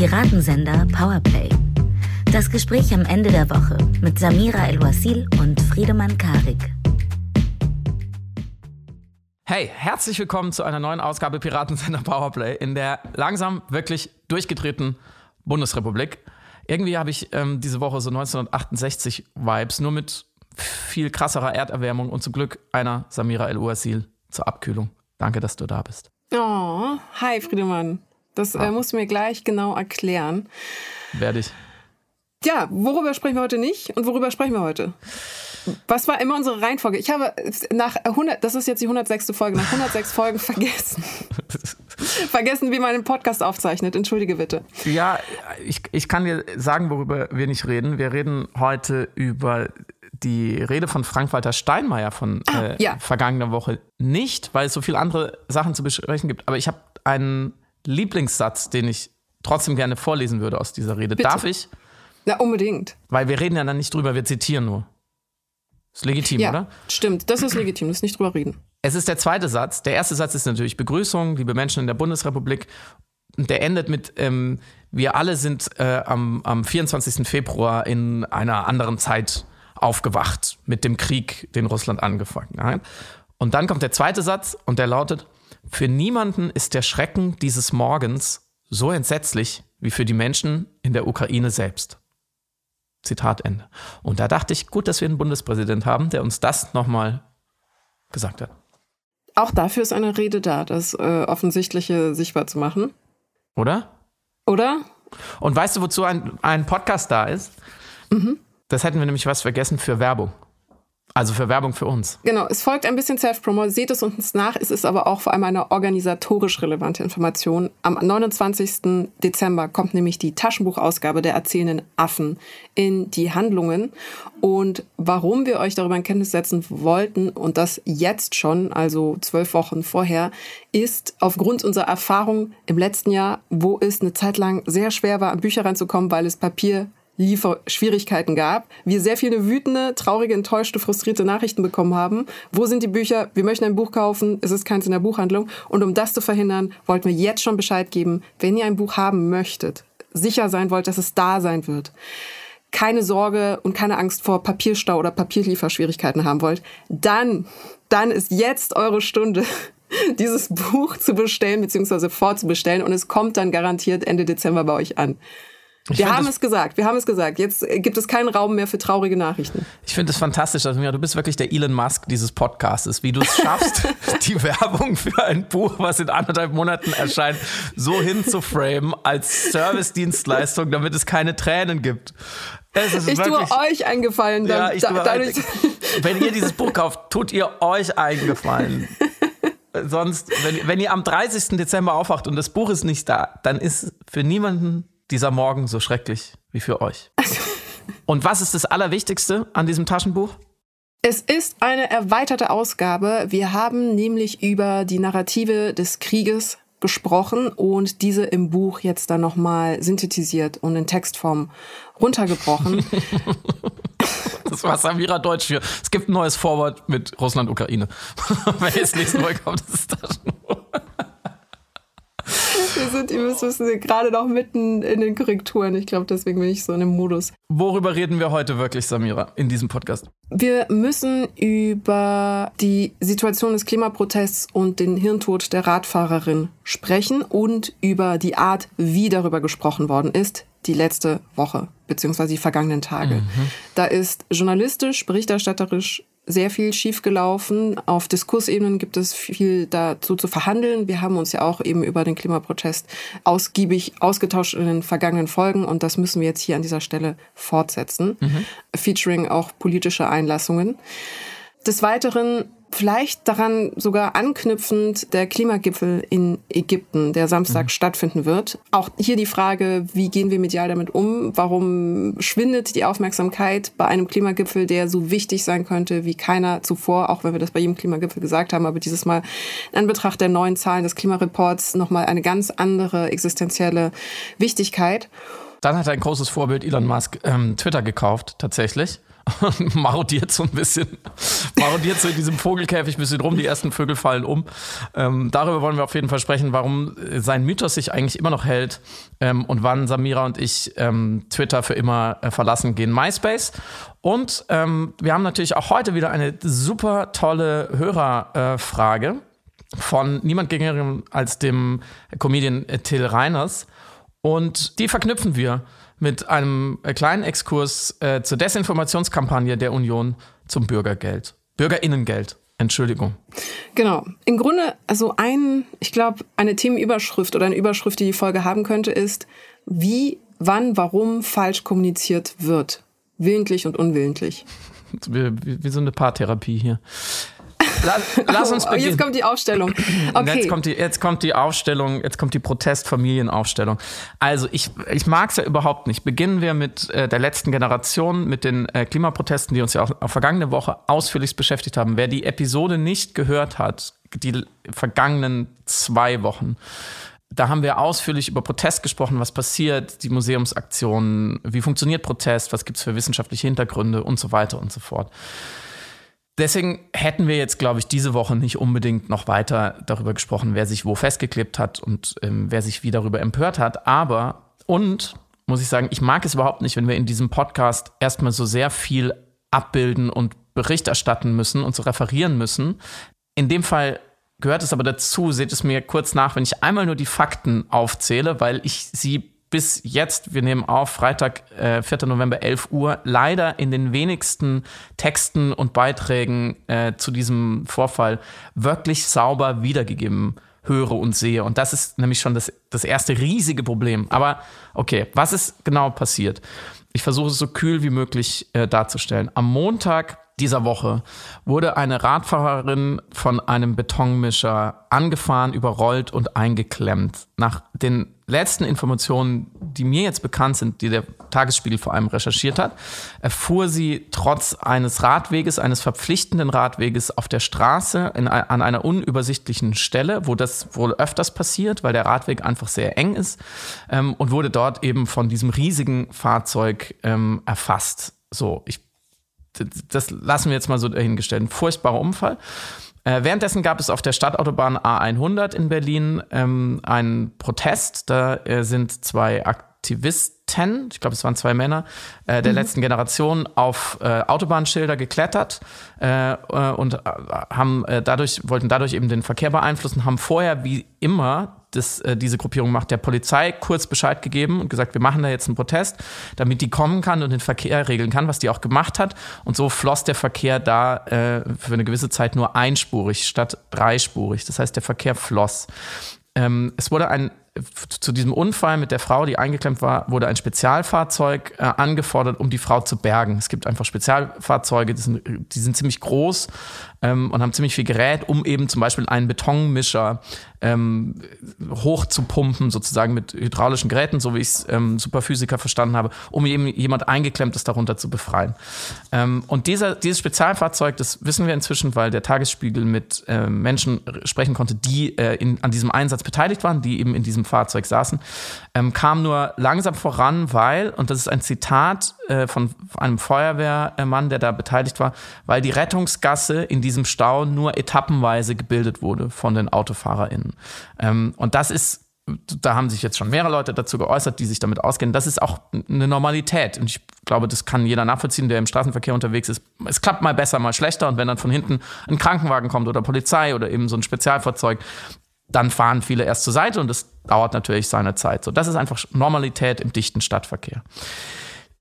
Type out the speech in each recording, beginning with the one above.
Piratensender Powerplay. Das Gespräch am Ende der Woche mit Samira El-Wasil und Friedemann Karik. Hey, herzlich willkommen zu einer neuen Ausgabe Piratensender Powerplay in der langsam wirklich durchgedrehten Bundesrepublik. Irgendwie habe ich ähm, diese Woche so 1968 Vibes, nur mit viel krasserer Erderwärmung und zum Glück einer Samira El-Uasil zur Abkühlung. Danke, dass du da bist. Oh, hi Friedemann. Das äh, musst du mir gleich genau erklären. Werde ich. Ja, worüber sprechen wir heute nicht und worüber sprechen wir heute? Was war immer unsere Reihenfolge? Ich habe nach 100, das ist jetzt die 106. Folge, nach 106 Folgen vergessen. vergessen, wie man einen Podcast aufzeichnet. Entschuldige bitte. Ja, ich, ich kann dir sagen, worüber wir nicht reden. Wir reden heute über die Rede von Frank-Walter Steinmeier von ah, äh, ja. vergangener Woche nicht, weil es so viele andere Sachen zu besprechen gibt. Aber ich habe einen Lieblingssatz, den ich trotzdem gerne vorlesen würde aus dieser Rede. Bitte. Darf ich? Ja, unbedingt. Weil wir reden ja dann nicht drüber, wir zitieren nur. Ist legitim, ja, oder? Stimmt, das ist legitim, das ist nicht drüber reden. Es ist der zweite Satz. Der erste Satz ist natürlich Begrüßung, liebe Menschen in der Bundesrepublik. Und der endet mit, ähm, wir alle sind äh, am, am 24. Februar in einer anderen Zeit aufgewacht mit dem Krieg, den Russland angefangen hat. Und dann kommt der zweite Satz und der lautet, für niemanden ist der Schrecken dieses Morgens so entsetzlich wie für die Menschen in der Ukraine selbst. Zitat Ende. Und da dachte ich, gut, dass wir einen Bundespräsident haben, der uns das nochmal gesagt hat. Auch dafür ist eine Rede da, das äh, Offensichtliche sichtbar zu machen. Oder? Oder? Und weißt du, wozu ein, ein Podcast da ist? Mhm. Das hätten wir nämlich was vergessen für Werbung. Also für Werbung für uns. Genau, es folgt ein bisschen Self-Promo. Seht es uns nach. Es ist aber auch vor allem eine organisatorisch relevante Information. Am 29. Dezember kommt nämlich die Taschenbuchausgabe der erzählenden Affen in die Handlungen. Und warum wir euch darüber in Kenntnis setzen wollten und das jetzt schon, also zwölf Wochen vorher, ist aufgrund unserer Erfahrung im letzten Jahr, wo es eine Zeit lang sehr schwer war, an Bücher ranzukommen, weil es Papier Lieferschwierigkeiten gab, wir sehr viele wütende, traurige, enttäuschte, frustrierte Nachrichten bekommen haben. Wo sind die Bücher? Wir möchten ein Buch kaufen, es ist keins in der Buchhandlung. Und um das zu verhindern, wollten wir jetzt schon Bescheid geben, wenn ihr ein Buch haben möchtet, sicher sein wollt, dass es da sein wird, keine Sorge und keine Angst vor Papierstau oder Papierlieferschwierigkeiten haben wollt, dann, dann ist jetzt eure Stunde, dieses Buch zu bestellen bzw. vorzubestellen und es kommt dann garantiert Ende Dezember bei euch an. Ich wir haben es gesagt, wir haben es gesagt. Jetzt gibt es keinen Raum mehr für traurige Nachrichten. Ich finde es fantastisch, dass du bist wirklich der Elon Musk dieses Podcastes, wie du es schaffst, die Werbung für ein Buch, was in anderthalb Monaten erscheint, so hinzuframen als Service-Dienstleistung, damit es keine Tränen gibt. ich wirklich, tue euch einen Gefallen. Dann, ja, tue dadurch wenn ihr dieses Buch kauft, tut ihr euch einen Gefallen. Sonst, wenn, wenn ihr am 30. Dezember aufwacht und das Buch ist nicht da, dann ist für niemanden dieser Morgen so schrecklich wie für euch? Und was ist das Allerwichtigste an diesem Taschenbuch? Es ist eine erweiterte Ausgabe. Wir haben nämlich über die Narrative des Krieges gesprochen und diese im Buch jetzt dann nochmal synthetisiert und in Textform runtergebrochen. Das war Samira Deutsch für. Es gibt ein neues Vorwort mit Russland-Ukraine. Wer jetzt lesen wollte, kommt das Taschenbuch wir sind, ihr müsst wissen, gerade noch mitten in den Korrekturen. Ich glaube, deswegen bin ich so in dem Modus. Worüber reden wir heute wirklich, Samira, in diesem Podcast? Wir müssen über die Situation des Klimaprotests und den Hirntod der Radfahrerin sprechen und über die Art, wie darüber gesprochen worden ist, die letzte Woche beziehungsweise die vergangenen Tage. Mhm. Da ist journalistisch, berichterstatterisch sehr viel schiefgelaufen. Auf Diskursebenen gibt es viel dazu zu verhandeln. Wir haben uns ja auch eben über den Klimaprotest ausgiebig ausgetauscht in den vergangenen Folgen und das müssen wir jetzt hier an dieser Stelle fortsetzen, mhm. featuring auch politische Einlassungen. Des Weiteren vielleicht daran sogar anknüpfend der Klimagipfel in Ägypten, der Samstag mhm. stattfinden wird. Auch hier die Frage, wie gehen wir medial damit um? Warum schwindet die Aufmerksamkeit bei einem Klimagipfel, der so wichtig sein könnte wie keiner zuvor, auch wenn wir das bei jedem Klimagipfel gesagt haben, aber dieses Mal in Anbetracht der neuen Zahlen des Klimareports nochmal eine ganz andere existenzielle Wichtigkeit. Dann hat ein großes Vorbild Elon Musk ähm, Twitter gekauft, tatsächlich. und marodiert so ein bisschen, marodiert so in diesem Vogelkäfig ein bisschen rum, die ersten Vögel fallen um. Ähm, darüber wollen wir auf jeden Fall sprechen, warum sein Mythos sich eigentlich immer noch hält ähm, und wann Samira und ich ähm, Twitter für immer äh, verlassen gehen, MySpace. Und ähm, wir haben natürlich auch heute wieder eine super tolle Hörerfrage äh, von niemand geringerem als dem Comedian Till Reiners. Und die verknüpfen wir mit einem äh, kleinen Exkurs äh, zur Desinformationskampagne der Union zum Bürgergeld. Bürgerinnengeld. Entschuldigung. Genau. Im Grunde, also ein, ich glaube, eine Themenüberschrift oder eine Überschrift, die die Folge haben könnte, ist, wie, wann, warum falsch kommuniziert wird. Willentlich und unwillentlich. Wie, wie, wie so eine Paartherapie hier. Lass, lass uns beginnen. Jetzt kommt die Aufstellung. Okay. Jetzt kommt die, jetzt kommt die Aufstellung, jetzt kommt die Protestfamilienaufstellung. Also ich, ich mag es ja überhaupt nicht. Beginnen wir mit äh, der letzten Generation, mit den äh, Klimaprotesten, die uns ja auch, auch vergangene Woche ausführlich beschäftigt haben. Wer die Episode nicht gehört hat, die vergangenen zwei Wochen, da haben wir ausführlich über Protest gesprochen, was passiert, die Museumsaktionen, wie funktioniert Protest, was gibt es für wissenschaftliche Hintergründe und so weiter und so fort. Deswegen hätten wir jetzt, glaube ich, diese Woche nicht unbedingt noch weiter darüber gesprochen, wer sich wo festgeklebt hat und ähm, wer sich wie darüber empört hat. Aber, und muss ich sagen, ich mag es überhaupt nicht, wenn wir in diesem Podcast erstmal so sehr viel abbilden und Bericht erstatten müssen und so referieren müssen. In dem Fall gehört es aber dazu, seht es mir kurz nach, wenn ich einmal nur die Fakten aufzähle, weil ich sie bis jetzt, wir nehmen auf, Freitag, äh, 4. November, 11 Uhr, leider in den wenigsten Texten und Beiträgen äh, zu diesem Vorfall wirklich sauber wiedergegeben höre und sehe. Und das ist nämlich schon das, das erste riesige Problem. Aber okay, was ist genau passiert? Ich versuche es so kühl wie möglich äh, darzustellen. Am Montag dieser Woche wurde eine Radfahrerin von einem Betonmischer angefahren, überrollt und eingeklemmt. Nach den letzten Informationen, die mir jetzt bekannt sind, die der Tagesspiegel vor allem recherchiert hat, erfuhr sie trotz eines Radweges, eines verpflichtenden Radweges auf der Straße in, an einer unübersichtlichen Stelle, wo das wohl öfters passiert, weil der Radweg einfach sehr eng ist ähm, und wurde dort eben von diesem riesigen Fahrzeug ähm, erfasst. So, ich das lassen wir jetzt mal so dahingestellt. Ein furchtbarer Unfall. Äh, währenddessen gab es auf der Stadtautobahn A100 in Berlin ähm, einen Protest. Da äh, sind zwei Aktivisten, ich glaube, es waren zwei Männer, äh, der mhm. letzten Generation auf äh, Autobahnschilder geklettert äh, äh, und haben dadurch, wollten dadurch eben den Verkehr beeinflussen, haben vorher wie immer das, äh, diese Gruppierung macht, der Polizei kurz Bescheid gegeben und gesagt, wir machen da jetzt einen Protest, damit die kommen kann und den Verkehr regeln kann, was die auch gemacht hat. Und so floss der Verkehr da äh, für eine gewisse Zeit nur einspurig statt dreispurig. Das heißt, der Verkehr floss. Ähm, es wurde ein zu diesem Unfall mit der Frau, die eingeklemmt war, wurde ein Spezialfahrzeug äh, angefordert, um die Frau zu bergen. Es gibt einfach Spezialfahrzeuge, die sind, die sind ziemlich groß ähm, und haben ziemlich viel Gerät, um eben zum Beispiel einen Betonmischer ähm, hochzupumpen, sozusagen mit hydraulischen Geräten, so wie ich es ähm, Superphysiker verstanden habe, um eben jemand Eingeklemmtes darunter zu befreien. Ähm, und dieser, dieses Spezialfahrzeug, das wissen wir inzwischen, weil der Tagesspiegel mit äh, Menschen sprechen konnte, die äh, in, an diesem Einsatz beteiligt waren, die eben in diesem Fahrzeug saßen, ähm, kam nur langsam voran, weil, und das ist ein Zitat äh, von einem Feuerwehrmann, der da beteiligt war, weil die Rettungsgasse in diesem Stau nur etappenweise gebildet wurde von den AutofahrerInnen. Ähm, und das ist da haben sich jetzt schon mehrere Leute dazu geäußert, die sich damit auskennen. Das ist auch eine Normalität. Und ich glaube, das kann jeder nachvollziehen, der im Straßenverkehr unterwegs ist. Es klappt mal besser, mal schlechter. Und wenn dann von hinten ein Krankenwagen kommt oder Polizei oder eben so ein Spezialfahrzeug, dann fahren viele erst zur Seite und das dauert natürlich seine Zeit. So, das ist einfach Normalität im dichten Stadtverkehr.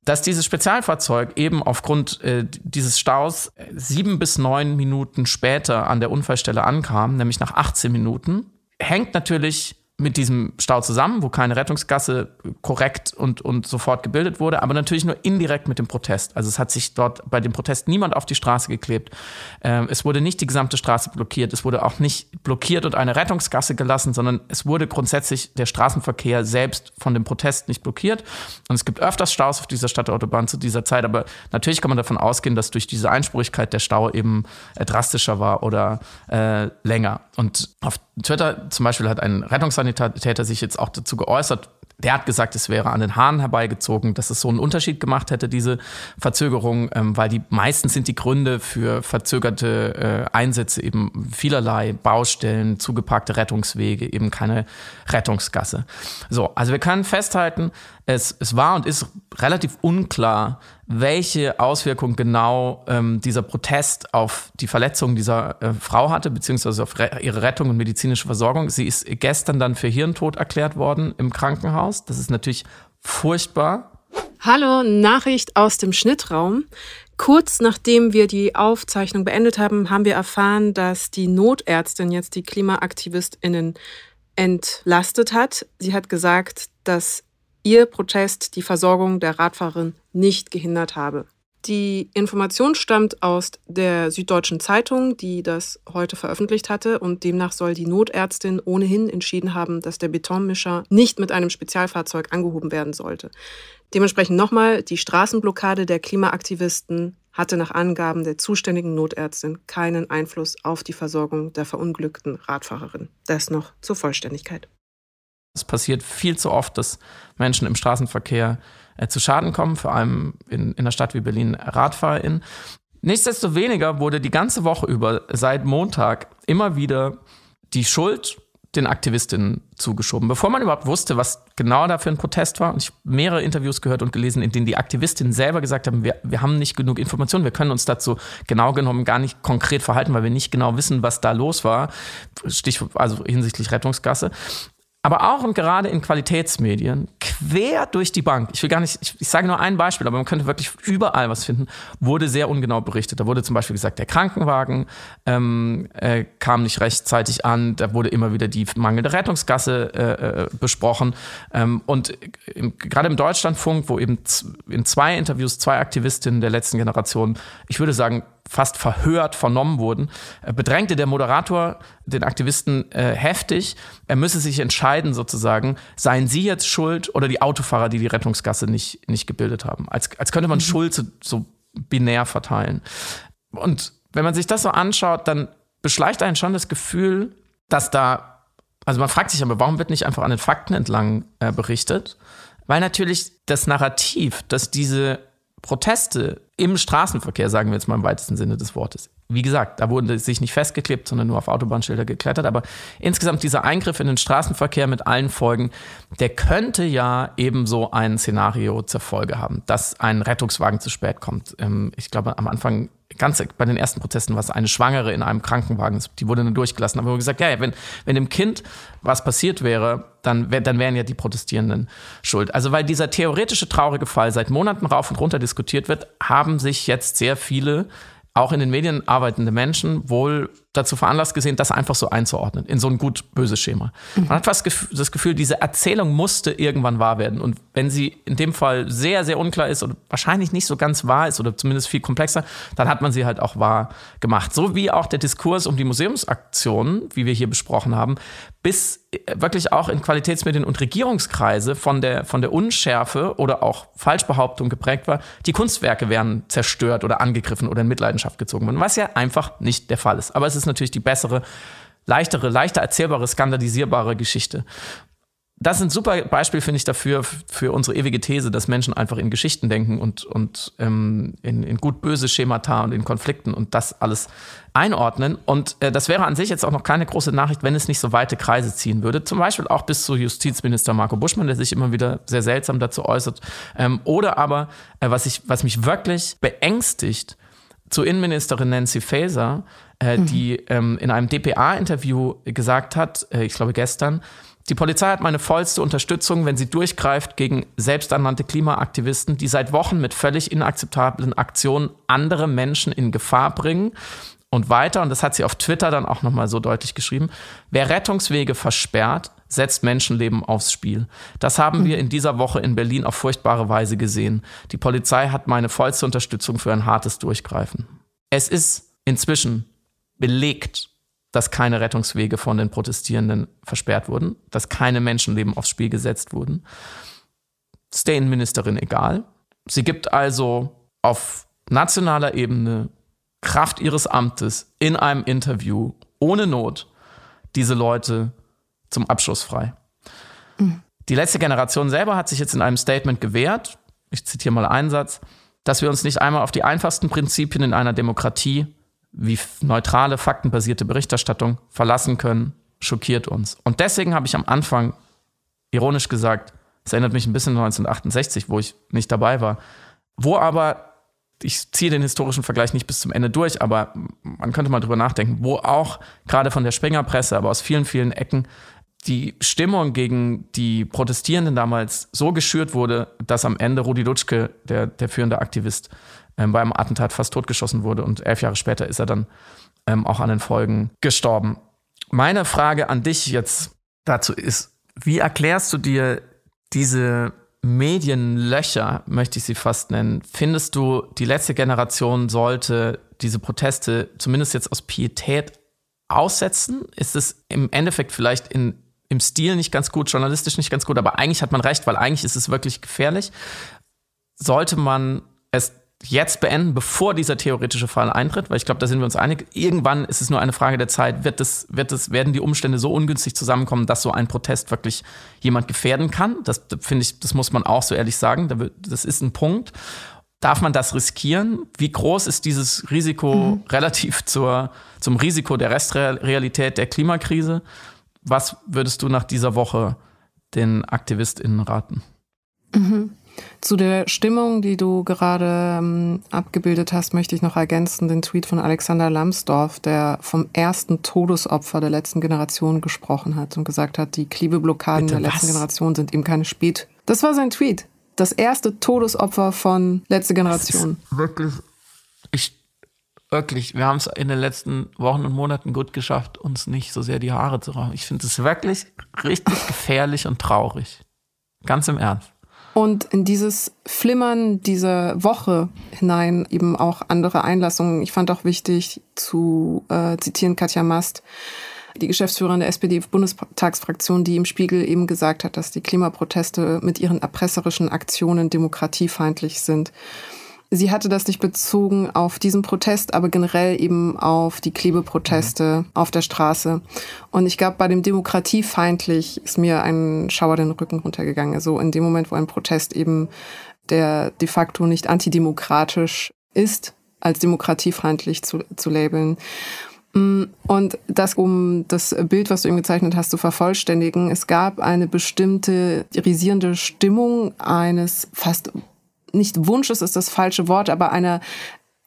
Dass dieses Spezialfahrzeug eben aufgrund äh, dieses Staus sieben bis neun Minuten später an der Unfallstelle ankam, nämlich nach 18 Minuten, hängt natürlich mit diesem Stau zusammen, wo keine Rettungsgasse korrekt und, und sofort gebildet wurde, aber natürlich nur indirekt mit dem Protest. Also es hat sich dort bei dem Protest niemand auf die Straße geklebt. Ähm, es wurde nicht die gesamte Straße blockiert. Es wurde auch nicht blockiert und eine Rettungsgasse gelassen, sondern es wurde grundsätzlich der Straßenverkehr selbst von dem Protest nicht blockiert. Und es gibt öfters Staus auf dieser Stadtautobahn zu dieser Zeit, aber natürlich kann man davon ausgehen, dass durch diese Einspurigkeit der Stau eben äh, drastischer war oder äh, länger. Und auf Twitter zum Beispiel hat ein Rettungssanitäter sich jetzt auch dazu geäußert, der hat gesagt, es wäre an den Haaren herbeigezogen, dass es so einen Unterschied gemacht hätte, diese Verzögerung, ähm, weil die meistens sind die Gründe für verzögerte äh, Einsätze eben vielerlei Baustellen, zugepackte Rettungswege, eben keine Rettungsgasse. So, also wir können festhalten, es, es war und ist relativ unklar, welche Auswirkungen genau ähm, dieser Protest auf die Verletzung dieser äh, Frau hatte, beziehungsweise auf re ihre Rettung und medizinische Versorgung. Sie ist gestern dann für Hirntod erklärt worden im Krankenhaus. Das ist natürlich furchtbar. Hallo, Nachricht aus dem Schnittraum. Kurz nachdem wir die Aufzeichnung beendet haben, haben wir erfahren, dass die Notärztin jetzt die KlimaaktivistInnen entlastet hat. Sie hat gesagt, dass ihr Protest die Versorgung der Radfahrerin nicht gehindert habe. Die Information stammt aus der Süddeutschen Zeitung, die das heute veröffentlicht hatte und demnach soll die Notärztin ohnehin entschieden haben, dass der Betonmischer nicht mit einem Spezialfahrzeug angehoben werden sollte. Dementsprechend nochmal, die Straßenblockade der Klimaaktivisten hatte nach Angaben der zuständigen Notärztin keinen Einfluss auf die Versorgung der verunglückten Radfahrerin. Das noch zur Vollständigkeit. Es passiert viel zu oft, dass Menschen im Straßenverkehr äh, zu Schaden kommen, vor allem in, in einer Stadt wie Berlin RadfahrerInnen. Nichtsdestoweniger wurde die ganze Woche über seit Montag immer wieder die Schuld den Aktivistinnen zugeschoben. Bevor man überhaupt wusste, was genau da für ein Protest war, und ich habe mehrere Interviews gehört und gelesen, in denen die Aktivistinnen selber gesagt haben, wir, wir haben nicht genug Informationen, wir können uns dazu genau genommen gar nicht konkret verhalten, weil wir nicht genau wissen, was da los war. Stichwort, also hinsichtlich Rettungsgasse aber auch und gerade in Qualitätsmedien, quer durch die Bank, ich will gar nicht, ich, ich, sage nur ein Beispiel, aber man könnte wirklich überall was finden, wurde sehr ungenau berichtet. Da wurde zum Beispiel gesagt, der Krankenwagen ähm, äh, kam nicht rechtzeitig an, da wurde immer wieder die mangelnde Rettungsgasse äh, äh, besprochen. Ähm, und im, gerade im Deutschlandfunk, wo eben in zwei Interviews zwei Aktivistinnen der letzten Generation, ich würde sagen, fast verhört vernommen wurden, äh, bedrängte der Moderator den Aktivisten äh, heftig. Er müsse sich entscheiden, sozusagen, seien sie jetzt schuld oder die Autofahrer, die die Rettungsgasse nicht, nicht gebildet haben. Als, als könnte man mhm. Schuld so, so binär verteilen. Und wenn man sich das so anschaut, dann beschleicht einen schon das Gefühl, dass da, also man fragt sich aber, warum wird nicht einfach an den Fakten entlang äh, berichtet? Weil natürlich das Narrativ, dass diese Proteste im Straßenverkehr, sagen wir jetzt mal im weitesten Sinne des Wortes. Wie gesagt, da wurde sich nicht festgeklebt, sondern nur auf Autobahnschilder geklettert. Aber insgesamt dieser Eingriff in den Straßenverkehr mit allen Folgen, der könnte ja ebenso ein Szenario zur Folge haben, dass ein Rettungswagen zu spät kommt. Ähm, ich glaube, am Anfang ganz bei den ersten Protesten war es eine Schwangere in einem Krankenwagen, die wurde dann durchgelassen. Aber wir gesagt, ja, wenn, wenn dem Kind was passiert wäre, dann, dann wären ja die Protestierenden schuld. Also weil dieser theoretische traurige Fall seit Monaten rauf und runter diskutiert wird, haben sich jetzt sehr viele auch in den Medien arbeitende Menschen wohl dazu veranlasst gesehen, das einfach so einzuordnen, in so ein gut-böse Schema. Man hat fast das Gefühl, diese Erzählung musste irgendwann wahr werden. Und wenn sie in dem Fall sehr, sehr unklar ist oder wahrscheinlich nicht so ganz wahr ist oder zumindest viel komplexer, dann hat man sie halt auch wahr gemacht. So wie auch der Diskurs um die Museumsaktionen, wie wir hier besprochen haben, bis wirklich auch in Qualitätsmedien und Regierungskreise von der, von der Unschärfe oder auch Falschbehauptung geprägt war, die Kunstwerke wären zerstört oder angegriffen oder in Mitleidenschaft gezogen worden, was ja einfach nicht der Fall ist. Aber es ist natürlich die bessere, leichtere, leichter erzählbare, skandalisierbare Geschichte. Das ist ein super Beispiel, finde ich, dafür, für unsere ewige These, dass Menschen einfach in Geschichten denken und, und ähm, in, in gut-böse Schemata und in Konflikten und das alles einordnen. Und äh, das wäre an sich jetzt auch noch keine große Nachricht, wenn es nicht so weite Kreise ziehen würde. Zum Beispiel auch bis zu Justizminister Marco Buschmann, der sich immer wieder sehr seltsam dazu äußert. Ähm, oder aber, äh, was, ich, was mich wirklich beängstigt, zu Innenministerin Nancy Faeser, äh, mhm. die ähm, in einem DPA-Interview gesagt hat, äh, ich glaube gestern, die Polizei hat meine vollste Unterstützung, wenn sie durchgreift gegen selbsternannte Klimaaktivisten, die seit Wochen mit völlig inakzeptablen Aktionen andere Menschen in Gefahr bringen. Und weiter, und das hat sie auf Twitter dann auch nochmal so deutlich geschrieben, wer Rettungswege versperrt, setzt Menschenleben aufs Spiel. Das haben wir in dieser Woche in Berlin auf furchtbare Weise gesehen. Die Polizei hat meine vollste Unterstützung für ein hartes Durchgreifen. Es ist inzwischen belegt, dass keine Rettungswege von den Protestierenden versperrt wurden, dass keine Menschenleben aufs Spiel gesetzt wurden. Innenministerin egal. Sie gibt also auf nationaler Ebene Kraft ihres Amtes in einem Interview ohne Not diese Leute zum Abschuss frei. Mhm. Die letzte Generation selber hat sich jetzt in einem Statement gewehrt, ich zitiere mal einen Satz, dass wir uns nicht einmal auf die einfachsten Prinzipien in einer Demokratie wie neutrale, faktenbasierte Berichterstattung verlassen können, schockiert uns. Und deswegen habe ich am Anfang ironisch gesagt, es erinnert mich ein bisschen an 1968, wo ich nicht dabei war, wo aber ich ziehe den historischen Vergleich nicht bis zum Ende durch, aber man könnte mal drüber nachdenken, wo auch gerade von der Springerpresse, aber aus vielen, vielen Ecken die Stimmung gegen die Protestierenden damals so geschürt wurde, dass am Ende Rudi Dutschke, der, der führende Aktivist, ähm, beim Attentat fast totgeschossen wurde und elf Jahre später ist er dann ähm, auch an den Folgen gestorben. Meine Frage an dich jetzt dazu ist, wie erklärst du dir diese Medienlöcher, möchte ich sie fast nennen? Findest du, die letzte Generation sollte diese Proteste zumindest jetzt aus Pietät aussetzen? Ist es im Endeffekt vielleicht in, im Stil nicht ganz gut, journalistisch nicht ganz gut, aber eigentlich hat man recht, weil eigentlich ist es wirklich gefährlich. Sollte man es jetzt beenden, bevor dieser theoretische Fall eintritt, weil ich glaube, da sind wir uns einig. Irgendwann ist es nur eine Frage der Zeit, wird es, wird es, werden die Umstände so ungünstig zusammenkommen, dass so ein Protest wirklich jemand gefährden kann. Das finde ich, das muss man auch so ehrlich sagen. Das ist ein Punkt. Darf man das riskieren? Wie groß ist dieses Risiko mhm. relativ zur, zum Risiko der Restrealität der Klimakrise? Was würdest du nach dieser Woche den AktivistInnen raten? Mhm. Zu der Stimmung, die du gerade ähm, abgebildet hast, möchte ich noch ergänzen den Tweet von Alexander Lambsdorff, der vom ersten Todesopfer der letzten Generation gesprochen hat und gesagt hat, die Klebeblockaden Bitte, der letzten was? Generation sind ihm keine Spät. Das war sein Tweet. Das erste Todesopfer von letzte Generation. wirklich, ich wirklich, wir haben es in den letzten Wochen und Monaten gut geschafft, uns nicht so sehr die Haare zu rauchen. Ich finde es wirklich richtig gefährlich und traurig. Ganz im Ernst. Und in dieses Flimmern dieser Woche hinein eben auch andere Einlassungen. Ich fand auch wichtig zu äh, zitieren Katja Mast, die Geschäftsführerin der SPD-Bundestagsfraktion, die im Spiegel eben gesagt hat, dass die Klimaproteste mit ihren erpresserischen Aktionen demokratiefeindlich sind. Sie hatte das nicht bezogen auf diesen Protest, aber generell eben auf die Klebeproteste mhm. auf der Straße. Und ich glaube, bei dem demokratiefeindlich ist mir ein Schauer den Rücken runtergegangen. Also in dem Moment, wo ein Protest eben, der de facto nicht antidemokratisch ist, als demokratiefeindlich zu, zu labeln. Mm, und das, um das Bild, was du eben gezeichnet hast, zu vervollständigen, es gab eine bestimmte risierende Stimmung eines fast nicht Wunsches ist das falsche Wort, aber einer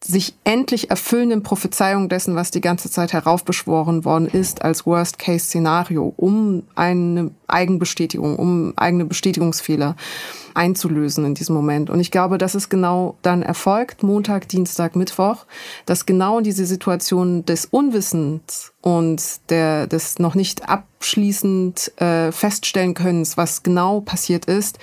sich endlich erfüllenden Prophezeiung dessen, was die ganze Zeit heraufbeschworen worden ist als Worst-Case-Szenario, um eine Eigenbestätigung, um eigene Bestätigungsfehler einzulösen in diesem Moment. Und ich glaube, das ist genau dann erfolgt, Montag, Dienstag, Mittwoch, dass genau diese Situation des Unwissens und der, des noch nicht abschließend äh, feststellen können, was genau passiert ist,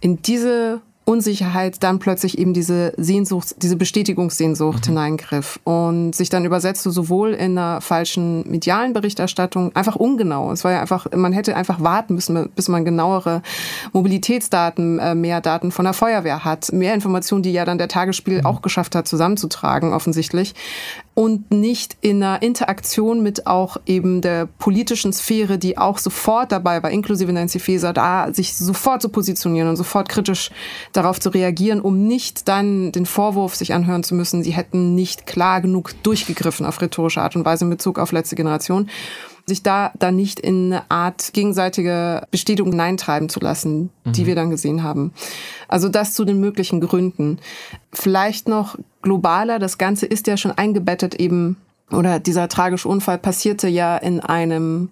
in diese Unsicherheit dann plötzlich eben diese Sehnsucht, diese Bestätigungssehnsucht mhm. hineingriff und sich dann übersetzte sowohl in einer falschen medialen Berichterstattung, einfach ungenau. Es war ja einfach, man hätte einfach warten müssen, bis man genauere Mobilitätsdaten, äh, mehr Daten von der Feuerwehr hat, mehr Informationen, die ja dann der Tagesspiel mhm. auch geschafft hat, zusammenzutragen, offensichtlich und nicht in einer Interaktion mit auch eben der politischen Sphäre, die auch sofort dabei war, inklusive Nancy Faeser, da sich sofort zu positionieren und sofort kritisch darauf zu reagieren, um nicht dann den Vorwurf sich anhören zu müssen, sie hätten nicht klar genug durchgegriffen auf rhetorische Art und Weise in Bezug auf letzte Generation sich da dann nicht in eine Art gegenseitige Bestätigung hineintreiben zu lassen, die mhm. wir dann gesehen haben. Also das zu den möglichen Gründen. Vielleicht noch globaler, das Ganze ist ja schon eingebettet eben, oder dieser tragische Unfall passierte ja in einem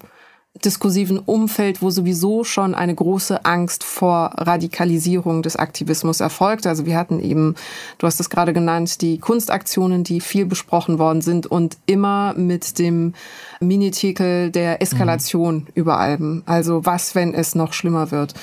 diskursiven Umfeld, wo sowieso schon eine große Angst vor Radikalisierung des Aktivismus erfolgt. Also wir hatten eben, du hast es gerade genannt, die Kunstaktionen, die viel besprochen worden sind und immer mit dem Minitikel der Eskalation mhm. über allem. Also was, wenn es noch schlimmer wird?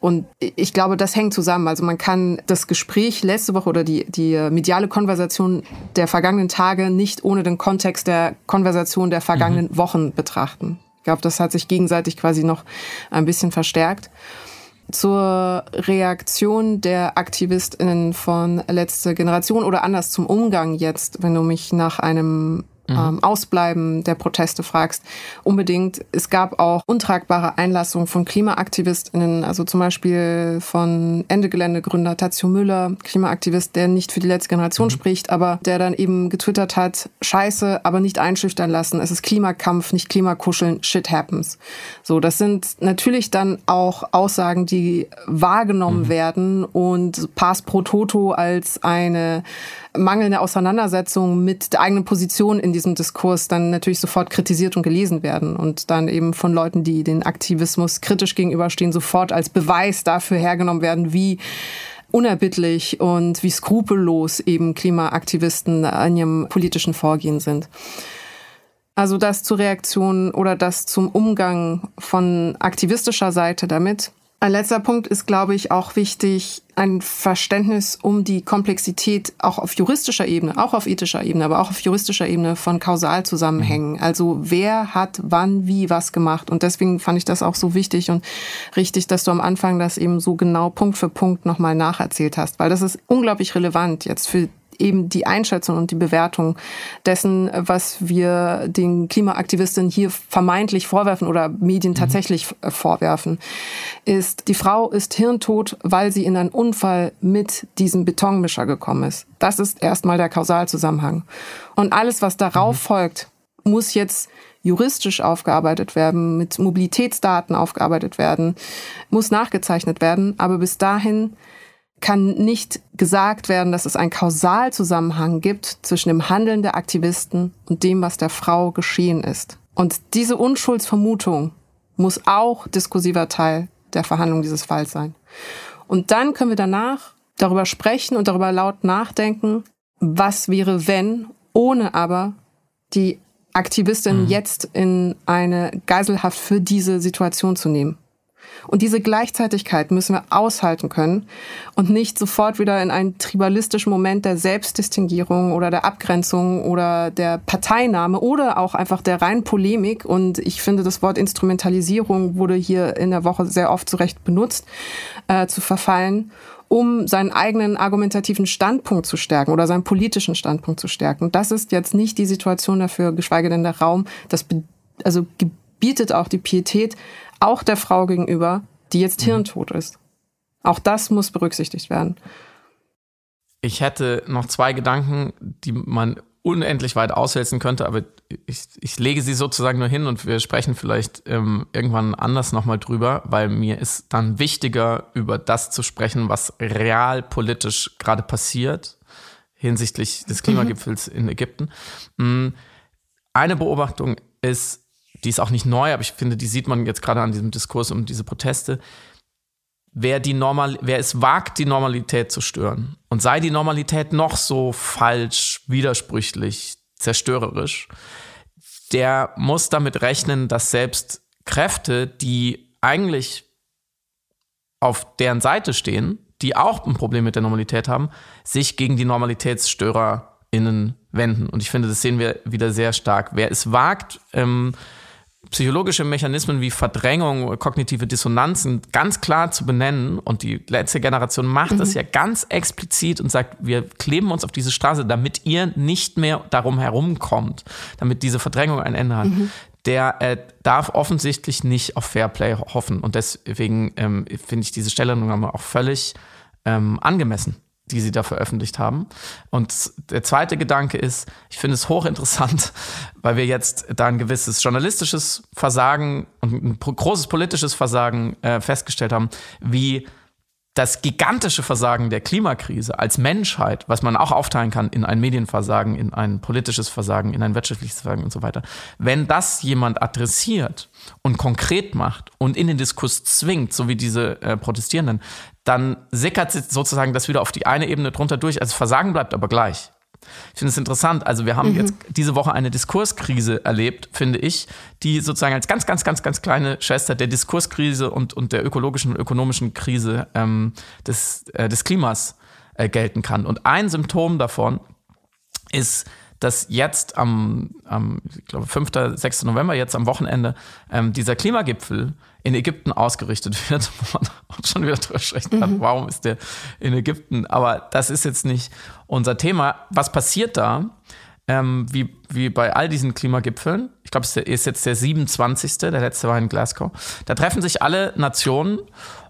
Und ich glaube, das hängt zusammen. Also man kann das Gespräch letzte Woche oder die, die mediale Konversation der vergangenen Tage nicht ohne den Kontext der Konversation der vergangenen mhm. Wochen betrachten. Ich glaube, das hat sich gegenseitig quasi noch ein bisschen verstärkt. Zur Reaktion der AktivistInnen von letzter Generation oder anders zum Umgang jetzt, wenn du mich nach einem mhm. ähm, Ausbleiben der Proteste fragst, unbedingt. Es gab auch untragbare Einlassungen von KlimaaktivistInnen, also zum Beispiel von Ende Geländegründer Tazio Müller, Klimaaktivist, der nicht für die letzte Generation mhm. spricht, aber der dann eben getwittert hat, scheiße, aber nicht einschüchtern lassen. Es ist Klimakampf, nicht Klimakuscheln, shit happens. So, das sind natürlich dann auch Aussagen, die wahrgenommen mhm. werden und Pass pro Toto als eine mangelnde Auseinandersetzung mit der eigenen Position in diesem Diskurs dann natürlich sofort kritisiert und gelesen werden und dann eben von Leuten, die den Aktivismus kritisch gegenüberstehen, sofort als Beweis dafür hergenommen werden, wie unerbittlich und wie skrupellos eben Klimaaktivisten in ihrem politischen Vorgehen sind. Also das zur Reaktion oder das zum Umgang von aktivistischer Seite damit. Ein letzter Punkt ist, glaube ich, auch wichtig, ein Verständnis um die Komplexität auch auf juristischer Ebene, auch auf ethischer Ebene, aber auch auf juristischer Ebene von Kausalzusammenhängen. Mhm. Also wer hat wann, wie, was gemacht. Und deswegen fand ich das auch so wichtig und richtig, dass du am Anfang das eben so genau Punkt für Punkt nochmal nacherzählt hast, weil das ist unglaublich relevant jetzt für eben die Einschätzung und die Bewertung dessen, was wir den Klimaaktivistinnen hier vermeintlich vorwerfen oder Medien mhm. tatsächlich mhm. vorwerfen, ist, die Frau ist hirntot, weil sie in einen Unfall mit diesem Betonmischer gekommen ist. Das ist erstmal der Kausalzusammenhang. Und alles, was darauf mhm. folgt, muss jetzt juristisch aufgearbeitet werden, mit Mobilitätsdaten aufgearbeitet werden, muss nachgezeichnet werden. Aber bis dahin kann nicht gesagt werden, dass es einen Kausalzusammenhang gibt zwischen dem Handeln der Aktivisten und dem, was der Frau geschehen ist. Und diese Unschuldsvermutung muss auch diskursiver Teil der Verhandlung dieses Falls sein. Und dann können wir danach darüber sprechen und darüber laut nachdenken, was wäre, wenn, ohne aber die Aktivistin mhm. jetzt in eine Geiselhaft für diese Situation zu nehmen. Und diese Gleichzeitigkeit müssen wir aushalten können und nicht sofort wieder in einen tribalistischen Moment der Selbstdistinguierung oder der Abgrenzung oder der Parteinahme oder auch einfach der reinen Polemik. Und ich finde, das Wort Instrumentalisierung wurde hier in der Woche sehr oft zu Recht benutzt, äh, zu verfallen um seinen eigenen argumentativen Standpunkt zu stärken oder seinen politischen Standpunkt zu stärken. Das ist jetzt nicht die Situation dafür, geschweige denn der Raum. Das also gebietet auch die Pietät, auch der Frau gegenüber, die jetzt mhm. hirntot ist. Auch das muss berücksichtigt werden. Ich hätte noch zwei Gedanken, die man unendlich weit auswälzen könnte, aber ich, ich lege sie sozusagen nur hin und wir sprechen vielleicht ähm, irgendwann anders nochmal drüber, weil mir ist dann wichtiger, über das zu sprechen, was realpolitisch gerade passiert hinsichtlich des mhm. Klimagipfels mhm. in Ägypten. Mm, eine Beobachtung ist, die ist auch nicht neu, aber ich finde, die sieht man jetzt gerade an diesem Diskurs um diese Proteste. Wer, die Normal, wer es wagt, die Normalität zu stören und sei die Normalität noch so falsch, widersprüchlich, zerstörerisch, der muss damit rechnen, dass selbst Kräfte, die eigentlich auf deren Seite stehen, die auch ein Problem mit der Normalität haben, sich gegen die NormalitätsstörerInnen wenden. Und ich finde, das sehen wir wieder sehr stark. Wer es wagt, ähm, psychologische Mechanismen wie Verdrängung, kognitive Dissonanzen ganz klar zu benennen. Und die letzte Generation macht mhm. das ja ganz explizit und sagt, wir kleben uns auf diese Straße, damit ihr nicht mehr darum herumkommt, damit diese Verdrängung ein Ende hat. Mhm. Der äh, darf offensichtlich nicht auf Fairplay hoffen. Und deswegen ähm, finde ich diese Stellungnahme auch völlig ähm, angemessen die sie da veröffentlicht haben. Und der zweite Gedanke ist, ich finde es hochinteressant, weil wir jetzt da ein gewisses journalistisches Versagen und ein großes politisches Versagen äh, festgestellt haben, wie das gigantische Versagen der Klimakrise als Menschheit, was man auch aufteilen kann in ein Medienversagen, in ein politisches Versagen, in ein wirtschaftliches Versagen und so weiter. Wenn das jemand adressiert und konkret macht und in den Diskurs zwingt, so wie diese äh, Protestierenden, dann sickert sozusagen das wieder auf die eine Ebene drunter durch. Also Versagen bleibt aber gleich. Ich finde es interessant. Also wir haben mhm. jetzt diese Woche eine Diskurskrise erlebt, finde ich, die sozusagen als ganz, ganz, ganz, ganz kleine Schwester der Diskurskrise und, und der ökologischen und ökonomischen Krise ähm, des, äh, des Klimas äh, gelten kann. Und ein Symptom davon ist, dass jetzt am, am ich glaube, 5., 6. November, jetzt am Wochenende, ähm, dieser Klimagipfel in Ägypten ausgerichtet wird, wo man auch schon wieder drüber sprechen kann, mhm. warum ist der in Ägypten? Aber das ist jetzt nicht unser Thema. Was passiert da? ähm, wie, wie bei all diesen Klimagipfeln. Ich glaube, es ist jetzt der 27. Der letzte war in Glasgow. Da treffen sich alle Nationen